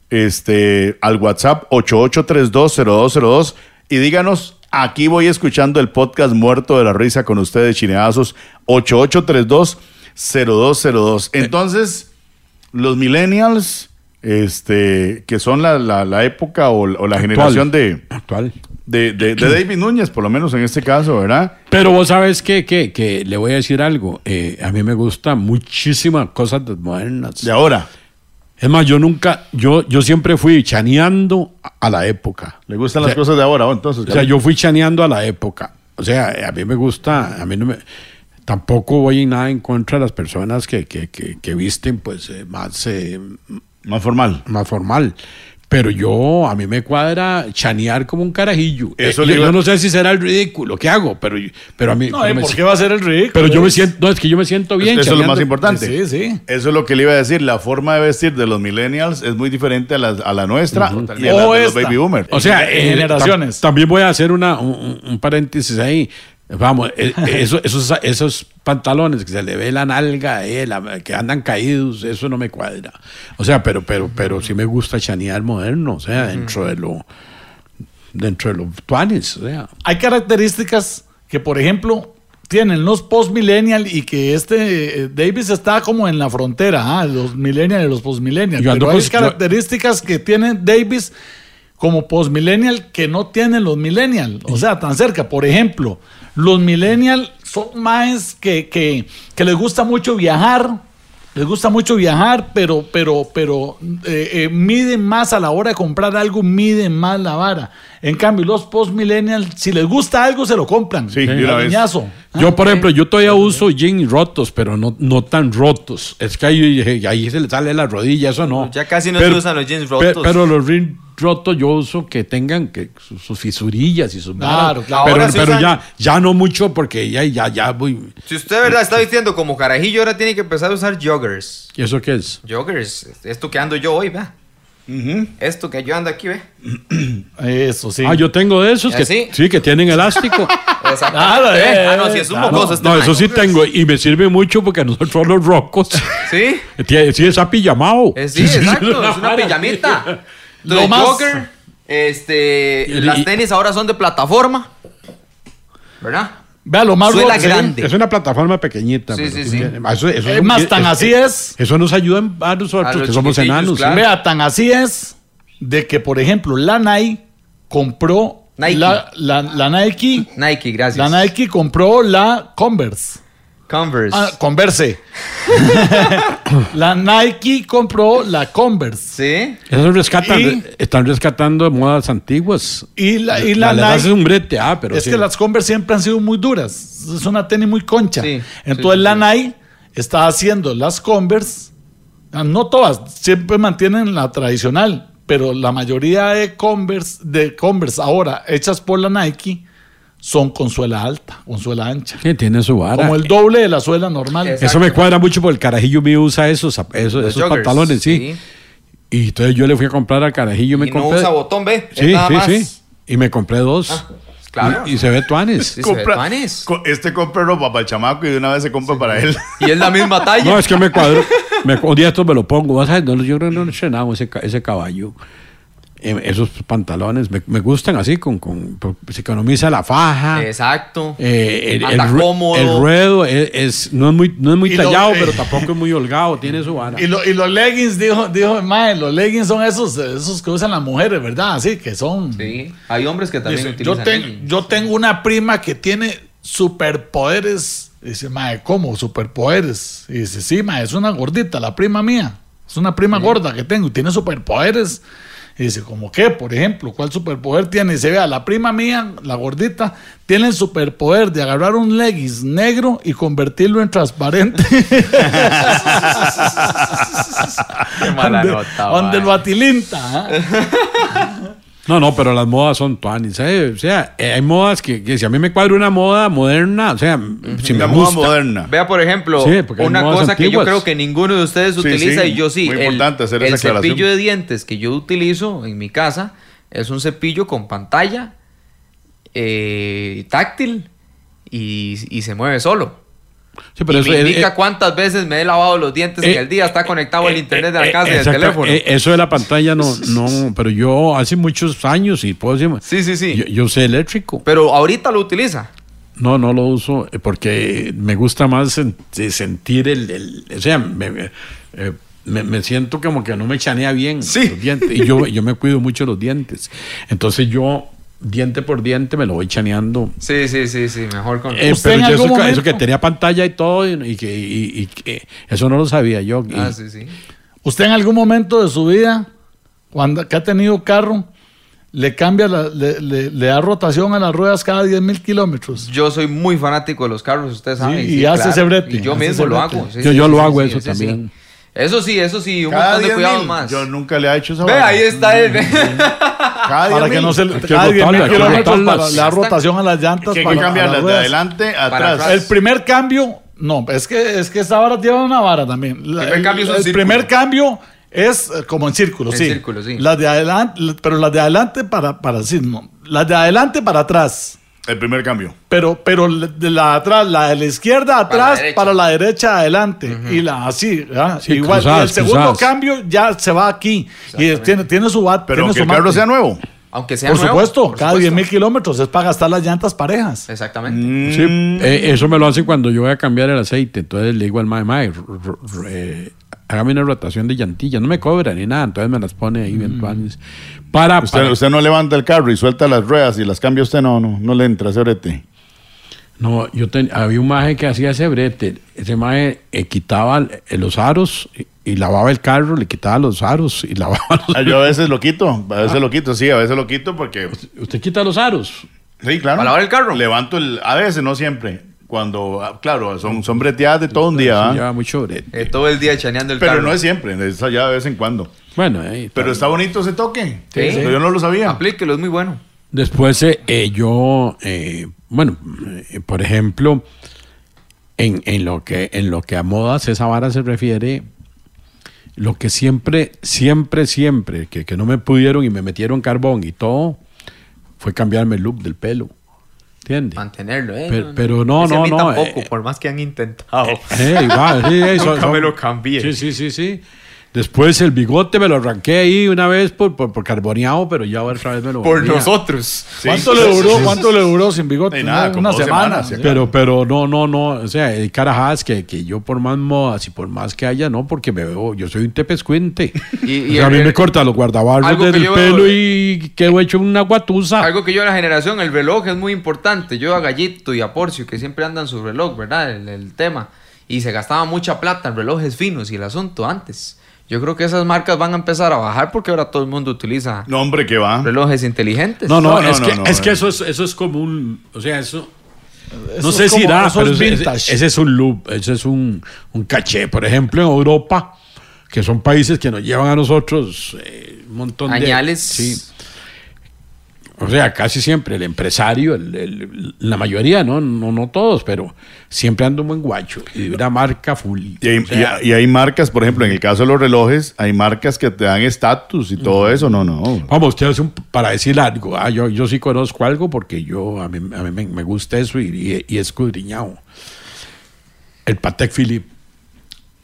[SPEAKER 3] este, al WhatsApp 88320202 y díganos, aquí voy escuchando el podcast Muerto de la Risa con ustedes, chineazos, 88320202. Entonces, los millennials, este, que son la, la- la época o, o la
[SPEAKER 6] Actual.
[SPEAKER 3] generación de,
[SPEAKER 6] Actual.
[SPEAKER 3] de, de- de David Núñez, por lo menos en este caso, ¿verdad?
[SPEAKER 6] Pero vos sabes que, que, que le voy a decir algo. eh, a mí me gusta muchísimas cosas modernas.
[SPEAKER 3] De ahora.
[SPEAKER 6] Es más, yo nunca, yo, yo siempre fui chaneando a- la época.
[SPEAKER 3] Le gustan
[SPEAKER 6] O
[SPEAKER 3] las cosas de ahora, ¿o? entonces.
[SPEAKER 6] O sea, yo fui chaneando a la época. O sea, a mí me gusta, a mí no me... tampoco voy en nada en contra de las personas que, que, que, que visten pues eh, más, eh,
[SPEAKER 3] Más formal.
[SPEAKER 6] más formal. Pero yo, a mí me cuadra chanear como un carajillo.
[SPEAKER 3] Eso
[SPEAKER 6] Eh,
[SPEAKER 3] le
[SPEAKER 6] yo, no sé si será el ridículo que hago, pero, pero a mí...
[SPEAKER 5] No,
[SPEAKER 6] pero
[SPEAKER 5] ¿y
[SPEAKER 6] me
[SPEAKER 5] por
[SPEAKER 6] si-
[SPEAKER 5] qué va a ser el ridículo?
[SPEAKER 6] pero yo me siento, no, es que yo me siento bien.
[SPEAKER 3] Eso es lo más importante.
[SPEAKER 5] Sí, sí.
[SPEAKER 3] Eso es lo que le iba a decir. La forma de vestir de los millennials es muy diferente a la, a la nuestra y a la
[SPEAKER 5] O
[SPEAKER 3] de los baby boomers.
[SPEAKER 6] O sea, eh,
[SPEAKER 5] generaciones.
[SPEAKER 6] tam- también voy a hacer una, un, un- un paréntesis ahí. Vamos, eh, eh, eso- esos, esos pantalones que se le ve la nalga, eh, la- que andan caídos, eso no me cuadra. O sea, pero, pero, pero sí me gusta chanear moderno, o sea, dentro de lo, dentro de los tuanes, o sea.
[SPEAKER 5] Hay características que, por ejemplo, tienen los post-millennial y que este eh, Davis está como en la frontera, ah, los millennial y los post-millennial. Pero hay
[SPEAKER 6] yo-
[SPEAKER 5] características que tiene Davis como post-millennial que no tienen los millennial. O sea, tan cerca. Por ejemplo, los millennial son más que, que, que les gusta mucho viajar. Les gusta mucho viajar, pero, pero, pero eh, eh, miden más a la hora de comprar algo, miden más la vara. En cambio, los post-millennials, si les gusta algo, se lo compran.
[SPEAKER 3] Sí, de una vez.
[SPEAKER 5] Cariñazo.
[SPEAKER 6] Yo, por ejemplo, yo todavía uso jeans rotos, pero no, no tan rotos. Es que ahí, ahí se le sale la rodilla, eso no.
[SPEAKER 4] Ya casi no se usan los jeans rotos.
[SPEAKER 6] Pero, los jeans rotos yo uso que tengan que sus, sus fisurillas y sus
[SPEAKER 5] Claro, claro.
[SPEAKER 6] Pero,
[SPEAKER 4] Ahora
[SPEAKER 6] pero
[SPEAKER 4] usan-
[SPEAKER 6] ya, ya no mucho porque ya, ya, ya voy.
[SPEAKER 4] Si usted verdad está vistiendo como carajillo, ahora tiene que empezar a usar joggers.
[SPEAKER 6] ¿Y eso qué es?
[SPEAKER 4] Joggers, esto que ando yo hoy, vea. Esto que yo ando aquí, ve.
[SPEAKER 5] Eso sí.
[SPEAKER 6] Ah, yo tengo de esos que
[SPEAKER 4] ¿Así?
[SPEAKER 6] sí, que tienen elástico.
[SPEAKER 4] Exacto.
[SPEAKER 5] Claro,
[SPEAKER 4] ¿Eh?
[SPEAKER 5] eh,
[SPEAKER 4] Ah, no, si es un
[SPEAKER 5] claro.
[SPEAKER 4] mocoso este
[SPEAKER 6] no, eso sí tengo y me sirve mucho porque a nosotros los rocos.
[SPEAKER 4] ¿Sí?
[SPEAKER 6] Sí, es apillamado.
[SPEAKER 4] Eh, sí, exacto, es una pijamita.
[SPEAKER 5] Lo más-
[SPEAKER 4] jogger, este,
[SPEAKER 6] Y-
[SPEAKER 4] las tenis ahora son de plataforma. ¿Verdad?
[SPEAKER 5] Vea lo más
[SPEAKER 4] Suela grande.
[SPEAKER 6] Es una plataforma pequeñita.
[SPEAKER 4] Sí, sí, sí.
[SPEAKER 6] tiene- Eso, eso
[SPEAKER 5] Es más, tan así es.
[SPEAKER 6] Eso nos ayuda a nosotros,
[SPEAKER 4] A los
[SPEAKER 6] que somos enanos.
[SPEAKER 5] Vea, tan así es de que, por ejemplo, la Nike compró
[SPEAKER 4] Nike.
[SPEAKER 5] La, la, la Nike.
[SPEAKER 4] Nike, gracias.
[SPEAKER 5] La Nike compró la Converse.
[SPEAKER 4] Converse.
[SPEAKER 5] Ah, Converse. la Nike compró la Converse.
[SPEAKER 4] ¿Sí?
[SPEAKER 6] Eso rescatan,
[SPEAKER 5] Y-
[SPEAKER 6] están rescatando modas antiguas.
[SPEAKER 5] Y la, y la Nike.
[SPEAKER 6] un brete, ah, pero
[SPEAKER 5] es
[SPEAKER 6] sí.
[SPEAKER 5] que las Converse siempre han sido muy duras. Es una tenis muy concha.
[SPEAKER 4] Sí,
[SPEAKER 5] Entonces
[SPEAKER 4] sí,
[SPEAKER 5] la
[SPEAKER 4] sí.
[SPEAKER 5] Nike está haciendo las Converse. ah, No todas, siempre mantienen la tradicional, pero la mayoría de Converse, de Converse ahora hechas por la Nike son con suela alta, con suela ancha.
[SPEAKER 6] Sí, tiene su vara.
[SPEAKER 5] Como el doble de la suela normal.
[SPEAKER 4] Exacto.
[SPEAKER 6] Eso me cuadra mucho porque el carajillo mío usa esos, esos, pantalones, sí. Y entonces yo le fui a comprar al carajillo y me
[SPEAKER 4] Y no
[SPEAKER 6] compré.
[SPEAKER 4] usa botón, ve.
[SPEAKER 6] sí,
[SPEAKER 4] nada
[SPEAKER 6] sí,
[SPEAKER 4] más.
[SPEAKER 6] sí. Y me compré dos.
[SPEAKER 4] Ah, claro.
[SPEAKER 6] Y, y se ve tuanes.
[SPEAKER 4] Sí, se ve
[SPEAKER 3] Compra-
[SPEAKER 4] tuanes.
[SPEAKER 3] este compra ropa para el chamaco y de una vez se compra para él.
[SPEAKER 4] Y es la misma talla.
[SPEAKER 6] No, es que me cuadro. Me, un día esto me lo pongo. Vas a ver, no, yo creo que no entrenamos ese, ese caballo. Eh, esos pantalones me, me gustan así, con, con, se economiza la faja.
[SPEAKER 4] Exacto.
[SPEAKER 6] Eh, el, el
[SPEAKER 4] cómodo.
[SPEAKER 6] el ruedo es, es- no es muy, no es muy
[SPEAKER 5] lo-
[SPEAKER 6] tallado,
[SPEAKER 5] eh.
[SPEAKER 6] pero tampoco es muy holgado, tiene su vara.
[SPEAKER 5] Y, lo- y los leggings, dijo, dijo mae, los leggings son esos, esos que usan las mujeres, ¿verdad? Así que son.
[SPEAKER 4] Sí. Hay hombres que también
[SPEAKER 5] Dice, yo,
[SPEAKER 4] utilizan
[SPEAKER 5] ten-
[SPEAKER 4] leggings.
[SPEAKER 5] yo tengo una prima que tiene superpoderes. Dice, mae, ¿cómo? Superpoderes. Y dice, sí, mae, es una gordita, la prima mía. Es una prima gorda que tengo y tiene superpoderes. Y dice, ¿cómo qué? Por ejemplo, ¿cuál superpoder tiene? Y se vea, la prima mía, la gordita, tiene el superpoder de agarrar un leggings negro y convertirlo en transparente.
[SPEAKER 4] Qué mala nota,
[SPEAKER 5] Donde lo atilinta. ¿ah?
[SPEAKER 6] No, no, pero las modas son tuanis. ¿eh? O sea, hay modas que, que si a mí me cuadra una moda moderna, o sea, si me
[SPEAKER 3] la moda
[SPEAKER 6] gusta.
[SPEAKER 3] moderna.
[SPEAKER 4] Vea, por ejemplo,
[SPEAKER 6] Sí,
[SPEAKER 4] una cosa que yo creo que ninguno de ustedes utiliza
[SPEAKER 3] sí,
[SPEAKER 4] y yo sí.
[SPEAKER 3] muy
[SPEAKER 4] el,
[SPEAKER 3] importante hacer
[SPEAKER 4] el
[SPEAKER 3] esa aclaración.
[SPEAKER 4] cepillo de dientes que yo utilizo en mi casa es un cepillo con pantalla eh, táctil y, y se mueve solo.
[SPEAKER 6] Sí, pero
[SPEAKER 4] y
[SPEAKER 6] eso
[SPEAKER 4] me
[SPEAKER 6] es-
[SPEAKER 4] indica
[SPEAKER 6] eh,
[SPEAKER 4] cuántas veces me he lavado los dientes
[SPEAKER 6] eh,
[SPEAKER 4] en el día. Está conectado al
[SPEAKER 6] eh,
[SPEAKER 4] internet de
[SPEAKER 6] eh,
[SPEAKER 4] la casa y del
[SPEAKER 6] exacto,
[SPEAKER 4] teléfono.
[SPEAKER 6] eh, eso de la pantalla no, no, pero yo hace muchos años y puedo decir,
[SPEAKER 4] sí, sí, sí.
[SPEAKER 6] yo, yo sé eléctrico.
[SPEAKER 4] Pero ahorita lo utiliza.
[SPEAKER 6] No, no lo uso eh, porque me gusta más sentir el, el- o sea, me, me- eh, me- me siento como que no me chanea bien
[SPEAKER 4] Sí.
[SPEAKER 6] los dientes y yo, yo me cuido mucho los dientes. Entonces yo diente por diente me lo voy chaneando.
[SPEAKER 4] Sí, sí, sí, sí. Mejor con.
[SPEAKER 6] Eh,
[SPEAKER 5] ¿Usted
[SPEAKER 6] pero
[SPEAKER 5] en
[SPEAKER 6] yo eso,
[SPEAKER 5] algún
[SPEAKER 6] que- eso que
[SPEAKER 5] momento-
[SPEAKER 6] tenía pantalla y todo y, y que y- y que eso no lo sabía yo. Y-
[SPEAKER 4] Ah, sí, sí.
[SPEAKER 5] ¿Usted en algún momento de su vida, cuando que ha tenido carro, le cambia, la- le, le- le da rotación a las ruedas cada 10 mil kilómetros.
[SPEAKER 4] Yo soy muy fanático de los carros, usted sabe.
[SPEAKER 5] y hace ese brete,
[SPEAKER 4] Y yo
[SPEAKER 5] hace
[SPEAKER 4] mismo lo hago. sí,
[SPEAKER 6] Yo-
[SPEAKER 4] sí,
[SPEAKER 6] yo
[SPEAKER 4] sí,
[SPEAKER 6] lo
[SPEAKER 4] sí,
[SPEAKER 6] hago
[SPEAKER 4] sí,
[SPEAKER 6] eso también.
[SPEAKER 4] Eso sí, eso sí, un
[SPEAKER 3] Cada
[SPEAKER 4] montón de
[SPEAKER 3] 10
[SPEAKER 4] cuidados
[SPEAKER 3] mil.
[SPEAKER 4] más.
[SPEAKER 3] Yo nunca le he hecho esa
[SPEAKER 4] Ve, ahí está él.
[SPEAKER 3] Cada
[SPEAKER 5] Para
[SPEAKER 3] 10
[SPEAKER 5] que no se le cada 10 mil
[SPEAKER 6] rotarlas, hay que
[SPEAKER 5] kilómetros
[SPEAKER 6] rotarlas.
[SPEAKER 5] para le da
[SPEAKER 4] Ya está.
[SPEAKER 5] rotación a las llantas.
[SPEAKER 3] Que hay
[SPEAKER 5] para-
[SPEAKER 3] que cambiarlas de adelante a atrás.
[SPEAKER 4] atrás.
[SPEAKER 5] El primer cambio, no, es que, es que esta vara tiene una vara también. La-
[SPEAKER 4] primer
[SPEAKER 5] el
[SPEAKER 4] cambio es un
[SPEAKER 5] el
[SPEAKER 4] círculo.
[SPEAKER 5] primer cambio es eh, como en círculo,
[SPEAKER 4] En
[SPEAKER 5] sí.
[SPEAKER 4] círculo, sí.
[SPEAKER 5] Las de adelante, pero las de adelante para, para sí, no. Las de adelante para atrás.
[SPEAKER 3] El primer cambio.
[SPEAKER 5] Pero, pero de la de atrás, la de la izquierda
[SPEAKER 4] Para la
[SPEAKER 5] atrás,
[SPEAKER 4] derecha.
[SPEAKER 5] para la derecha adelante. Y la así, ¿verdad?
[SPEAKER 6] Sí,
[SPEAKER 5] Igual. y el segundo
[SPEAKER 6] cruzadas.
[SPEAKER 5] cambio ya se va aquí. Y tiene, tiene su bat.
[SPEAKER 3] Pero
[SPEAKER 5] tiene
[SPEAKER 3] que
[SPEAKER 5] su
[SPEAKER 3] el carro
[SPEAKER 5] mate.
[SPEAKER 3] sea nuevo.
[SPEAKER 4] Aunque sea
[SPEAKER 5] Por
[SPEAKER 4] nuevo,
[SPEAKER 5] supuesto,
[SPEAKER 4] por
[SPEAKER 5] cada
[SPEAKER 4] supuesto.
[SPEAKER 5] 10 mil kilómetros es para gastar las llantas parejas.
[SPEAKER 4] Exactamente.
[SPEAKER 3] Mm.
[SPEAKER 6] Sí, eh, eso me lo hacen cuando yo voy a cambiar el aceite. Entonces le digo al mae, mae, eh, hágame una rotación de llantillas. No me cobra ni nada, entonces me las pone ahí bien tuanis. Para,
[SPEAKER 3] Usted,
[SPEAKER 6] para-
[SPEAKER 3] usted no levanta el carro y suelta las ruedas y las cambia usted, no, no, no le entra ese brete.
[SPEAKER 6] No, yo ten- había un maje que hacía ese brete. Ese maje eh, quitaba el- los aros y, y lavaba el carro, le quitaba los aros y lavaba los
[SPEAKER 3] Ah, Yo a veces lo quito, a veces lo quito, sí, a veces lo quito porque...
[SPEAKER 6] ¿Usted quita los aros?
[SPEAKER 3] Sí, claro.
[SPEAKER 4] ¿Para lavar el carro?
[SPEAKER 3] Levanto el... A veces, no siempre. Cuando, ah, claro, son, son breteadas de todo un día, ¿ah?
[SPEAKER 6] Sí, lleva mucho brete.
[SPEAKER 4] Eh, todo el día chaneando el
[SPEAKER 3] Pero
[SPEAKER 4] carro.
[SPEAKER 3] no es siempre, es allá de vez en cuando.
[SPEAKER 6] Bueno, ahí
[SPEAKER 3] Pero está bonito ese toque.
[SPEAKER 4] Sí.
[SPEAKER 3] Pero Yo no lo sabía.
[SPEAKER 4] Aplíquelo, es muy bueno.
[SPEAKER 6] Después eh, eh, yo, eh, bueno, eh, por ejemplo, en, en lo que, en lo que a modas esa vara se refiere, lo que siempre, siempre, siempre, que, que no me pudieron y me metieron carbón y todo, fue cambiarme el look del pelo. ¿Entiendes?
[SPEAKER 4] Mantenerlo, ¿eh?
[SPEAKER 6] Pero- pero no, no, no,
[SPEAKER 4] tampoco,
[SPEAKER 6] eh,
[SPEAKER 4] por más que han intentado.
[SPEAKER 6] Eh, igual, sí, eh, son-
[SPEAKER 4] Nunca me lo cambié.
[SPEAKER 6] Sí, sí, sí, sí. Después el bigote me lo arranqué ahí una vez por, por, por carboneado, pero ya otra vez me lo
[SPEAKER 4] Por
[SPEAKER 6] volvía.
[SPEAKER 4] nosotros.
[SPEAKER 5] ¿Cuánto le duró? ¿Cuánto le duró sin bigote?
[SPEAKER 3] Ni nada,
[SPEAKER 5] Una-
[SPEAKER 3] como
[SPEAKER 5] una
[SPEAKER 3] dos
[SPEAKER 5] semana.
[SPEAKER 3] semanas.
[SPEAKER 6] Pero, pero no, no, no. O sea, hay carajadas que, que yo por más modas y por más que haya, no, porque me veo, yo soy un tepescuente.
[SPEAKER 4] Y- y
[SPEAKER 6] O sea, a mí
[SPEAKER 4] el-
[SPEAKER 6] me corta los guardabarros del
[SPEAKER 4] yo-
[SPEAKER 6] pelo y quedo hecho una guatusa.
[SPEAKER 4] Algo que yo en la generación, el reloj es muy importante. Yo a Gallito y a Porcio, que siempre andan su reloj, ¿verdad? El, el tema. Y se gastaba mucha plata en relojes finos y el asunto antes. Yo creo que esas marcas van a empezar a bajar porque ahora todo el mundo utiliza
[SPEAKER 3] No, hombre, que va.
[SPEAKER 4] relojes inteligentes.
[SPEAKER 6] No, no,
[SPEAKER 3] No, no,
[SPEAKER 6] es,
[SPEAKER 3] no,
[SPEAKER 6] que,
[SPEAKER 3] no,
[SPEAKER 6] es que eso es, eso es como un. O sea, eso.
[SPEAKER 5] Eso
[SPEAKER 6] no sé si
[SPEAKER 5] como- eso
[SPEAKER 6] pero
[SPEAKER 5] es
[SPEAKER 6] ese,
[SPEAKER 5] vintage.
[SPEAKER 6] ese es un loop, ese es un, un caché. Por ejemplo, en Europa, que son países que nos llevan a nosotros eh, un montón de.
[SPEAKER 4] Añales.
[SPEAKER 6] Sí. O sea, casi siempre el empresario, el- el- la mayoría, ¿no? ¿no? No todos, pero siempre anda un buen guacho. Y una marca full.
[SPEAKER 3] Y hay,
[SPEAKER 6] O sea,
[SPEAKER 3] y- y hay marcas, por ejemplo, en el caso de los relojes, hay marcas que te dan estatus y todo eso. No, no.
[SPEAKER 6] Vamos, usted hace un, para decir algo, ah, yo, yo sí conozco algo porque yo, a mí, a mí me, me gusta eso y, y, y escudriñado. El Patek Philippe.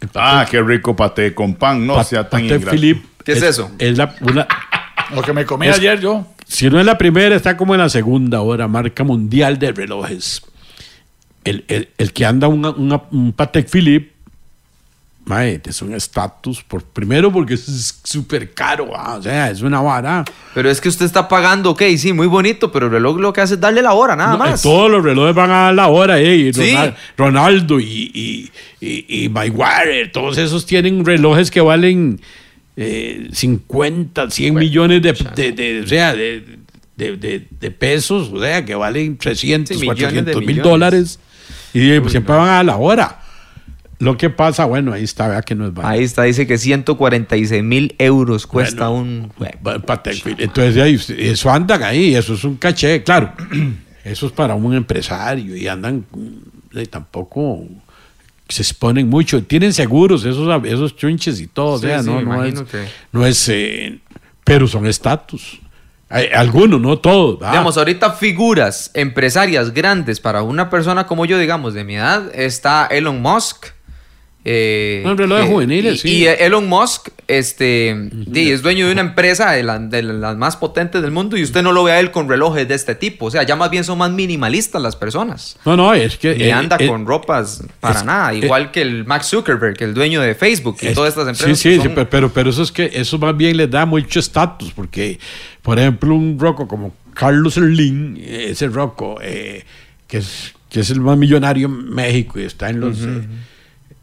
[SPEAKER 6] El
[SPEAKER 3] Ah, qué rico paté con pan. No
[SPEAKER 6] Pat-
[SPEAKER 3] sea tan
[SPEAKER 6] Patek
[SPEAKER 3] ingrato.
[SPEAKER 6] Philippe.
[SPEAKER 4] ¿Qué es eso?
[SPEAKER 6] Es la, una,
[SPEAKER 5] Lo que me comí
[SPEAKER 6] Es-
[SPEAKER 5] ayer yo.
[SPEAKER 6] Si no es la primera, está como en la segunda ahora, marca mundial de relojes. El, el- el que anda una- una- un Patek Philippe, mae, es un estatus, por, primero porque es súper caro, ah, o sea, es una vara.
[SPEAKER 4] Pero es que usted está pagando, ok, sí, muy bonito, pero el reloj lo que hace es darle la hora, nada
[SPEAKER 6] No,
[SPEAKER 4] más.
[SPEAKER 6] Todos los relojes van a dar la hora, eh,
[SPEAKER 4] Sí.
[SPEAKER 6] Ronal- Ronaldo y, y, y, y Maguire, todos esos tienen relojes que valen eh, 50, 100 millones de, de- de- o sea, de, de- de- de pesos, o sea, que valen 300,
[SPEAKER 4] Sí, millones de
[SPEAKER 6] 400 mil dólares, y eh, siempre van a la hora. Lo que pasa, bueno, ahí está, vea que no es barato.
[SPEAKER 4] Ahí está, dice que 146 mil euros cuesta
[SPEAKER 6] Bueno,
[SPEAKER 4] un...
[SPEAKER 6] Philippe. Entonces, ahí, eso andan ahí, eso es un caché, claro. Eso es para un empresario y andan, mm, eh, tampoco se exponen mucho. Tienen seguros, esos, esos chunches y todo.
[SPEAKER 4] Sí,
[SPEAKER 6] o sea,
[SPEAKER 4] sí,
[SPEAKER 6] no, no es, no eh, pero son estatus. Algunos, no todos. ¿verdad?
[SPEAKER 4] Digamos, ahorita figuras empresarias grandes para una persona como yo, digamos, de mi edad, está Elon Musk. Eh,
[SPEAKER 6] No, en relojes
[SPEAKER 4] que-
[SPEAKER 6] juveniles,
[SPEAKER 4] y,
[SPEAKER 6] sí.
[SPEAKER 4] y Elon Musk este, sí, es dueño de una empresa de, la- de las más potentes del mundo y usted no lo ve a él con relojes de este tipo. O sea, ya más bien son más minimalistas las personas.
[SPEAKER 6] no, no, es que.
[SPEAKER 4] Ni
[SPEAKER 6] eh,
[SPEAKER 4] anda
[SPEAKER 6] eh,
[SPEAKER 4] con ropas para
[SPEAKER 6] es-
[SPEAKER 4] nada.
[SPEAKER 6] eh,
[SPEAKER 4] Igual que el Max Zuckerberg, el dueño de Facebook y
[SPEAKER 6] Es-
[SPEAKER 4] todas estas empresas.
[SPEAKER 6] Sí, sí, sí,
[SPEAKER 4] son-
[SPEAKER 6] pero, pero, pero eso es que eso más bien les da mucho estatus, porque, por ejemplo, un roco como Carlos Slim, eh, ese roco, eh, que, es, que es el más millonario en México y está en los. eh,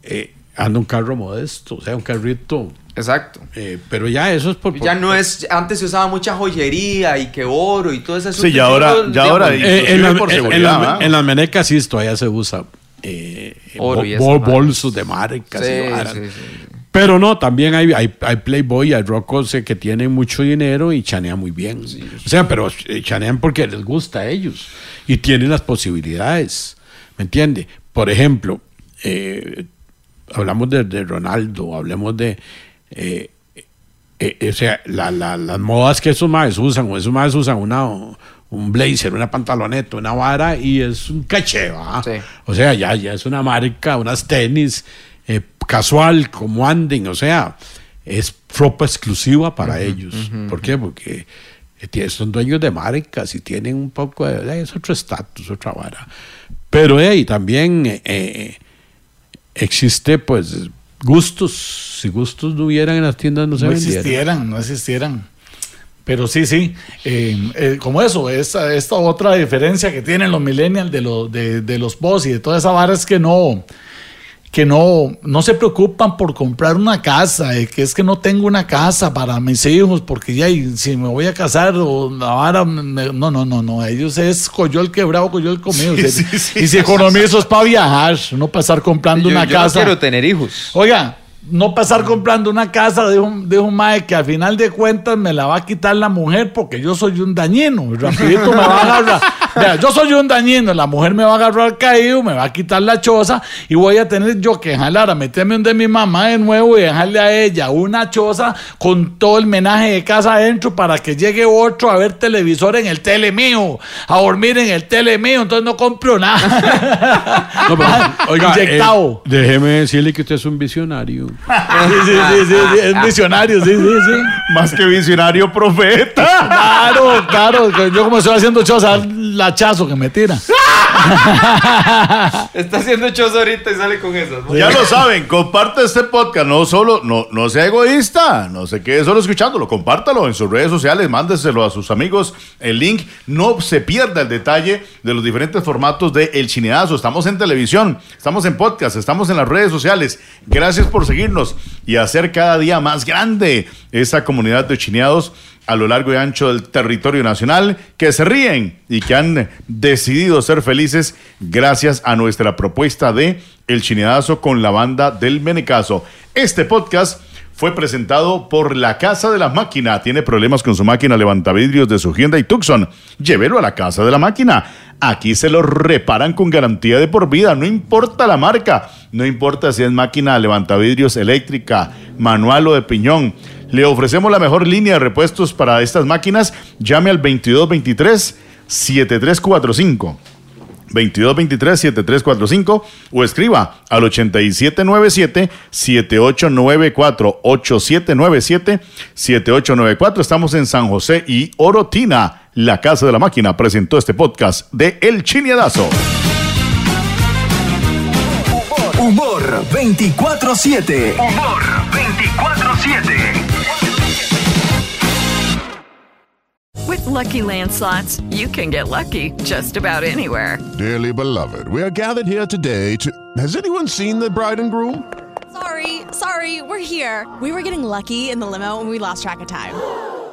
[SPEAKER 6] eh, anda un carro modesto, o sea, un carrito.
[SPEAKER 4] Exacto.
[SPEAKER 6] eh, pero ya eso es por.
[SPEAKER 4] Ya no es. Antes se usaba mucha joyería y que oro y todo eso.
[SPEAKER 3] Sí, y ahora- ya ahora-
[SPEAKER 6] Eh, en, las-
[SPEAKER 3] por
[SPEAKER 6] en- las- en las menecas sí todavía se usa eh,
[SPEAKER 4] Oro
[SPEAKER 6] bo-
[SPEAKER 4] y
[SPEAKER 6] bolsos de marcas.
[SPEAKER 4] Sí,
[SPEAKER 6] y
[SPEAKER 4] sí, sí.
[SPEAKER 6] Pero no, también hay, hay, hay Playboy, hay Rocos eh, que tienen mucho dinero y chanean muy bien. O sea, pero chanean porque les gusta a ellos y tienen las posibilidades. ¿Me entiende? Por ejemplo, eh, hablamos de, de Ronaldo, hablemos de. eh, eh, eh, o sea, la- la- las modas que esos maes usan, o esos maes usan una, un blazer, una pantaloneta, una vara y es un caché, ¿va?
[SPEAKER 4] Sí.
[SPEAKER 6] O sea, ya, ya es una marca, unas tenis eh, casual, como anden, o sea, es ropa exclusiva para ellos. ¿Por qué? Porque son dueños de marcas y tienen un poco de. es otro estatus, otra vara. Pero hey, también eh, existe, pues, gustos. Si gustos no hubieran en las tiendas, no se
[SPEAKER 5] no
[SPEAKER 6] vendieran.
[SPEAKER 5] existieran, no existieran. Pero sí, sí, eh, eh, como eso, esta, esta otra diferencia que tienen los millennials de, los de, de los boss y de toda esa vara es que no, que no, no se preocupan por comprar una casa, eh, que es que no tengo una casa para mis hijos, porque ya y si me voy a casar o me- no, no, no, no, ellos es coyol quebrado, coyol comido.
[SPEAKER 3] Sí,
[SPEAKER 5] o sea,
[SPEAKER 3] sí, sí.
[SPEAKER 5] y si economizo es para viajar, no para estar comprando
[SPEAKER 4] Yo,
[SPEAKER 5] una
[SPEAKER 4] yo no
[SPEAKER 5] casa.
[SPEAKER 4] quiero tener hijos.
[SPEAKER 5] Oiga, no pasar comprando una casa de un, de un mae que al final de cuentas me la va a quitar la mujer porque yo soy un dañino. Rapidito me va a agarrar. Yo soy un dañino, la mujer me va a agarrar caído, me va a quitar la choza y voy a tener yo que jalar a meterme donde mi mamá de nuevo y dejarle a ella una choza con todo el menaje de casa adentro para que llegue otro a ver televisor en el tele mío, a dormir en el tele mío, entonces no compro nada.
[SPEAKER 6] No, pero, oiga, eh,
[SPEAKER 5] Inyectado.
[SPEAKER 6] déjeme decirle que usted es un visionario.
[SPEAKER 5] Sí, sí, sí, sí, sí, es visionario, sí, sí, sí.
[SPEAKER 3] Más que visionario, profeta.
[SPEAKER 5] Claro, claro, yo como estoy haciendo choza, el hachazo que me tira.
[SPEAKER 4] Está haciendo chozo ahorita y sale con esas. ¿no?
[SPEAKER 3] Ya lo saben, comparte este podcast, no solo, no, no sea egoísta, no se quede solo escuchándolo, compártalo en sus redes sociales, mándeselo a sus amigos, el link, no se pierda el detalle de los diferentes formatos de El Chineazo, estamos en televisión, estamos en podcast, estamos en las redes sociales, gracias por y hacer cada día más grande esta comunidad de chineados a lo largo y ancho del territorio nacional que se ríen y que han decidido ser felices gracias a nuestra propuesta de El Chineadazo con la banda del Menecazo. Este podcast fue presentado por La Casa de la Máquina. Tiene problemas con su máquina levantavidrios de su Hyundai Tucson. Llévelo a la Casa de la Máquina. Aquí se lo reparan con garantía de por vida. No importa la marca. No importa si es máquina levantavidrios eléctrica, manual o de piñón. Le ofrecemos la mejor línea de repuestos para estas máquinas. Llame al 2223 7345. 2223-7345 o escriba al 8797-7894. 8797-7894. Estamos en San José y Orotina. La Casa de la Máquina presentó este podcast de El Chineadazo.
[SPEAKER 1] Humor 24-7.
[SPEAKER 2] Humor 24-7.
[SPEAKER 9] With Lucky Land slots, you can get lucky just about anywhere.
[SPEAKER 10] Dearly beloved, we are gathered here today to. Has anyone seen the bride and groom?
[SPEAKER 11] Sorry, sorry, we're here. We were getting lucky in the limo and we lost track of time.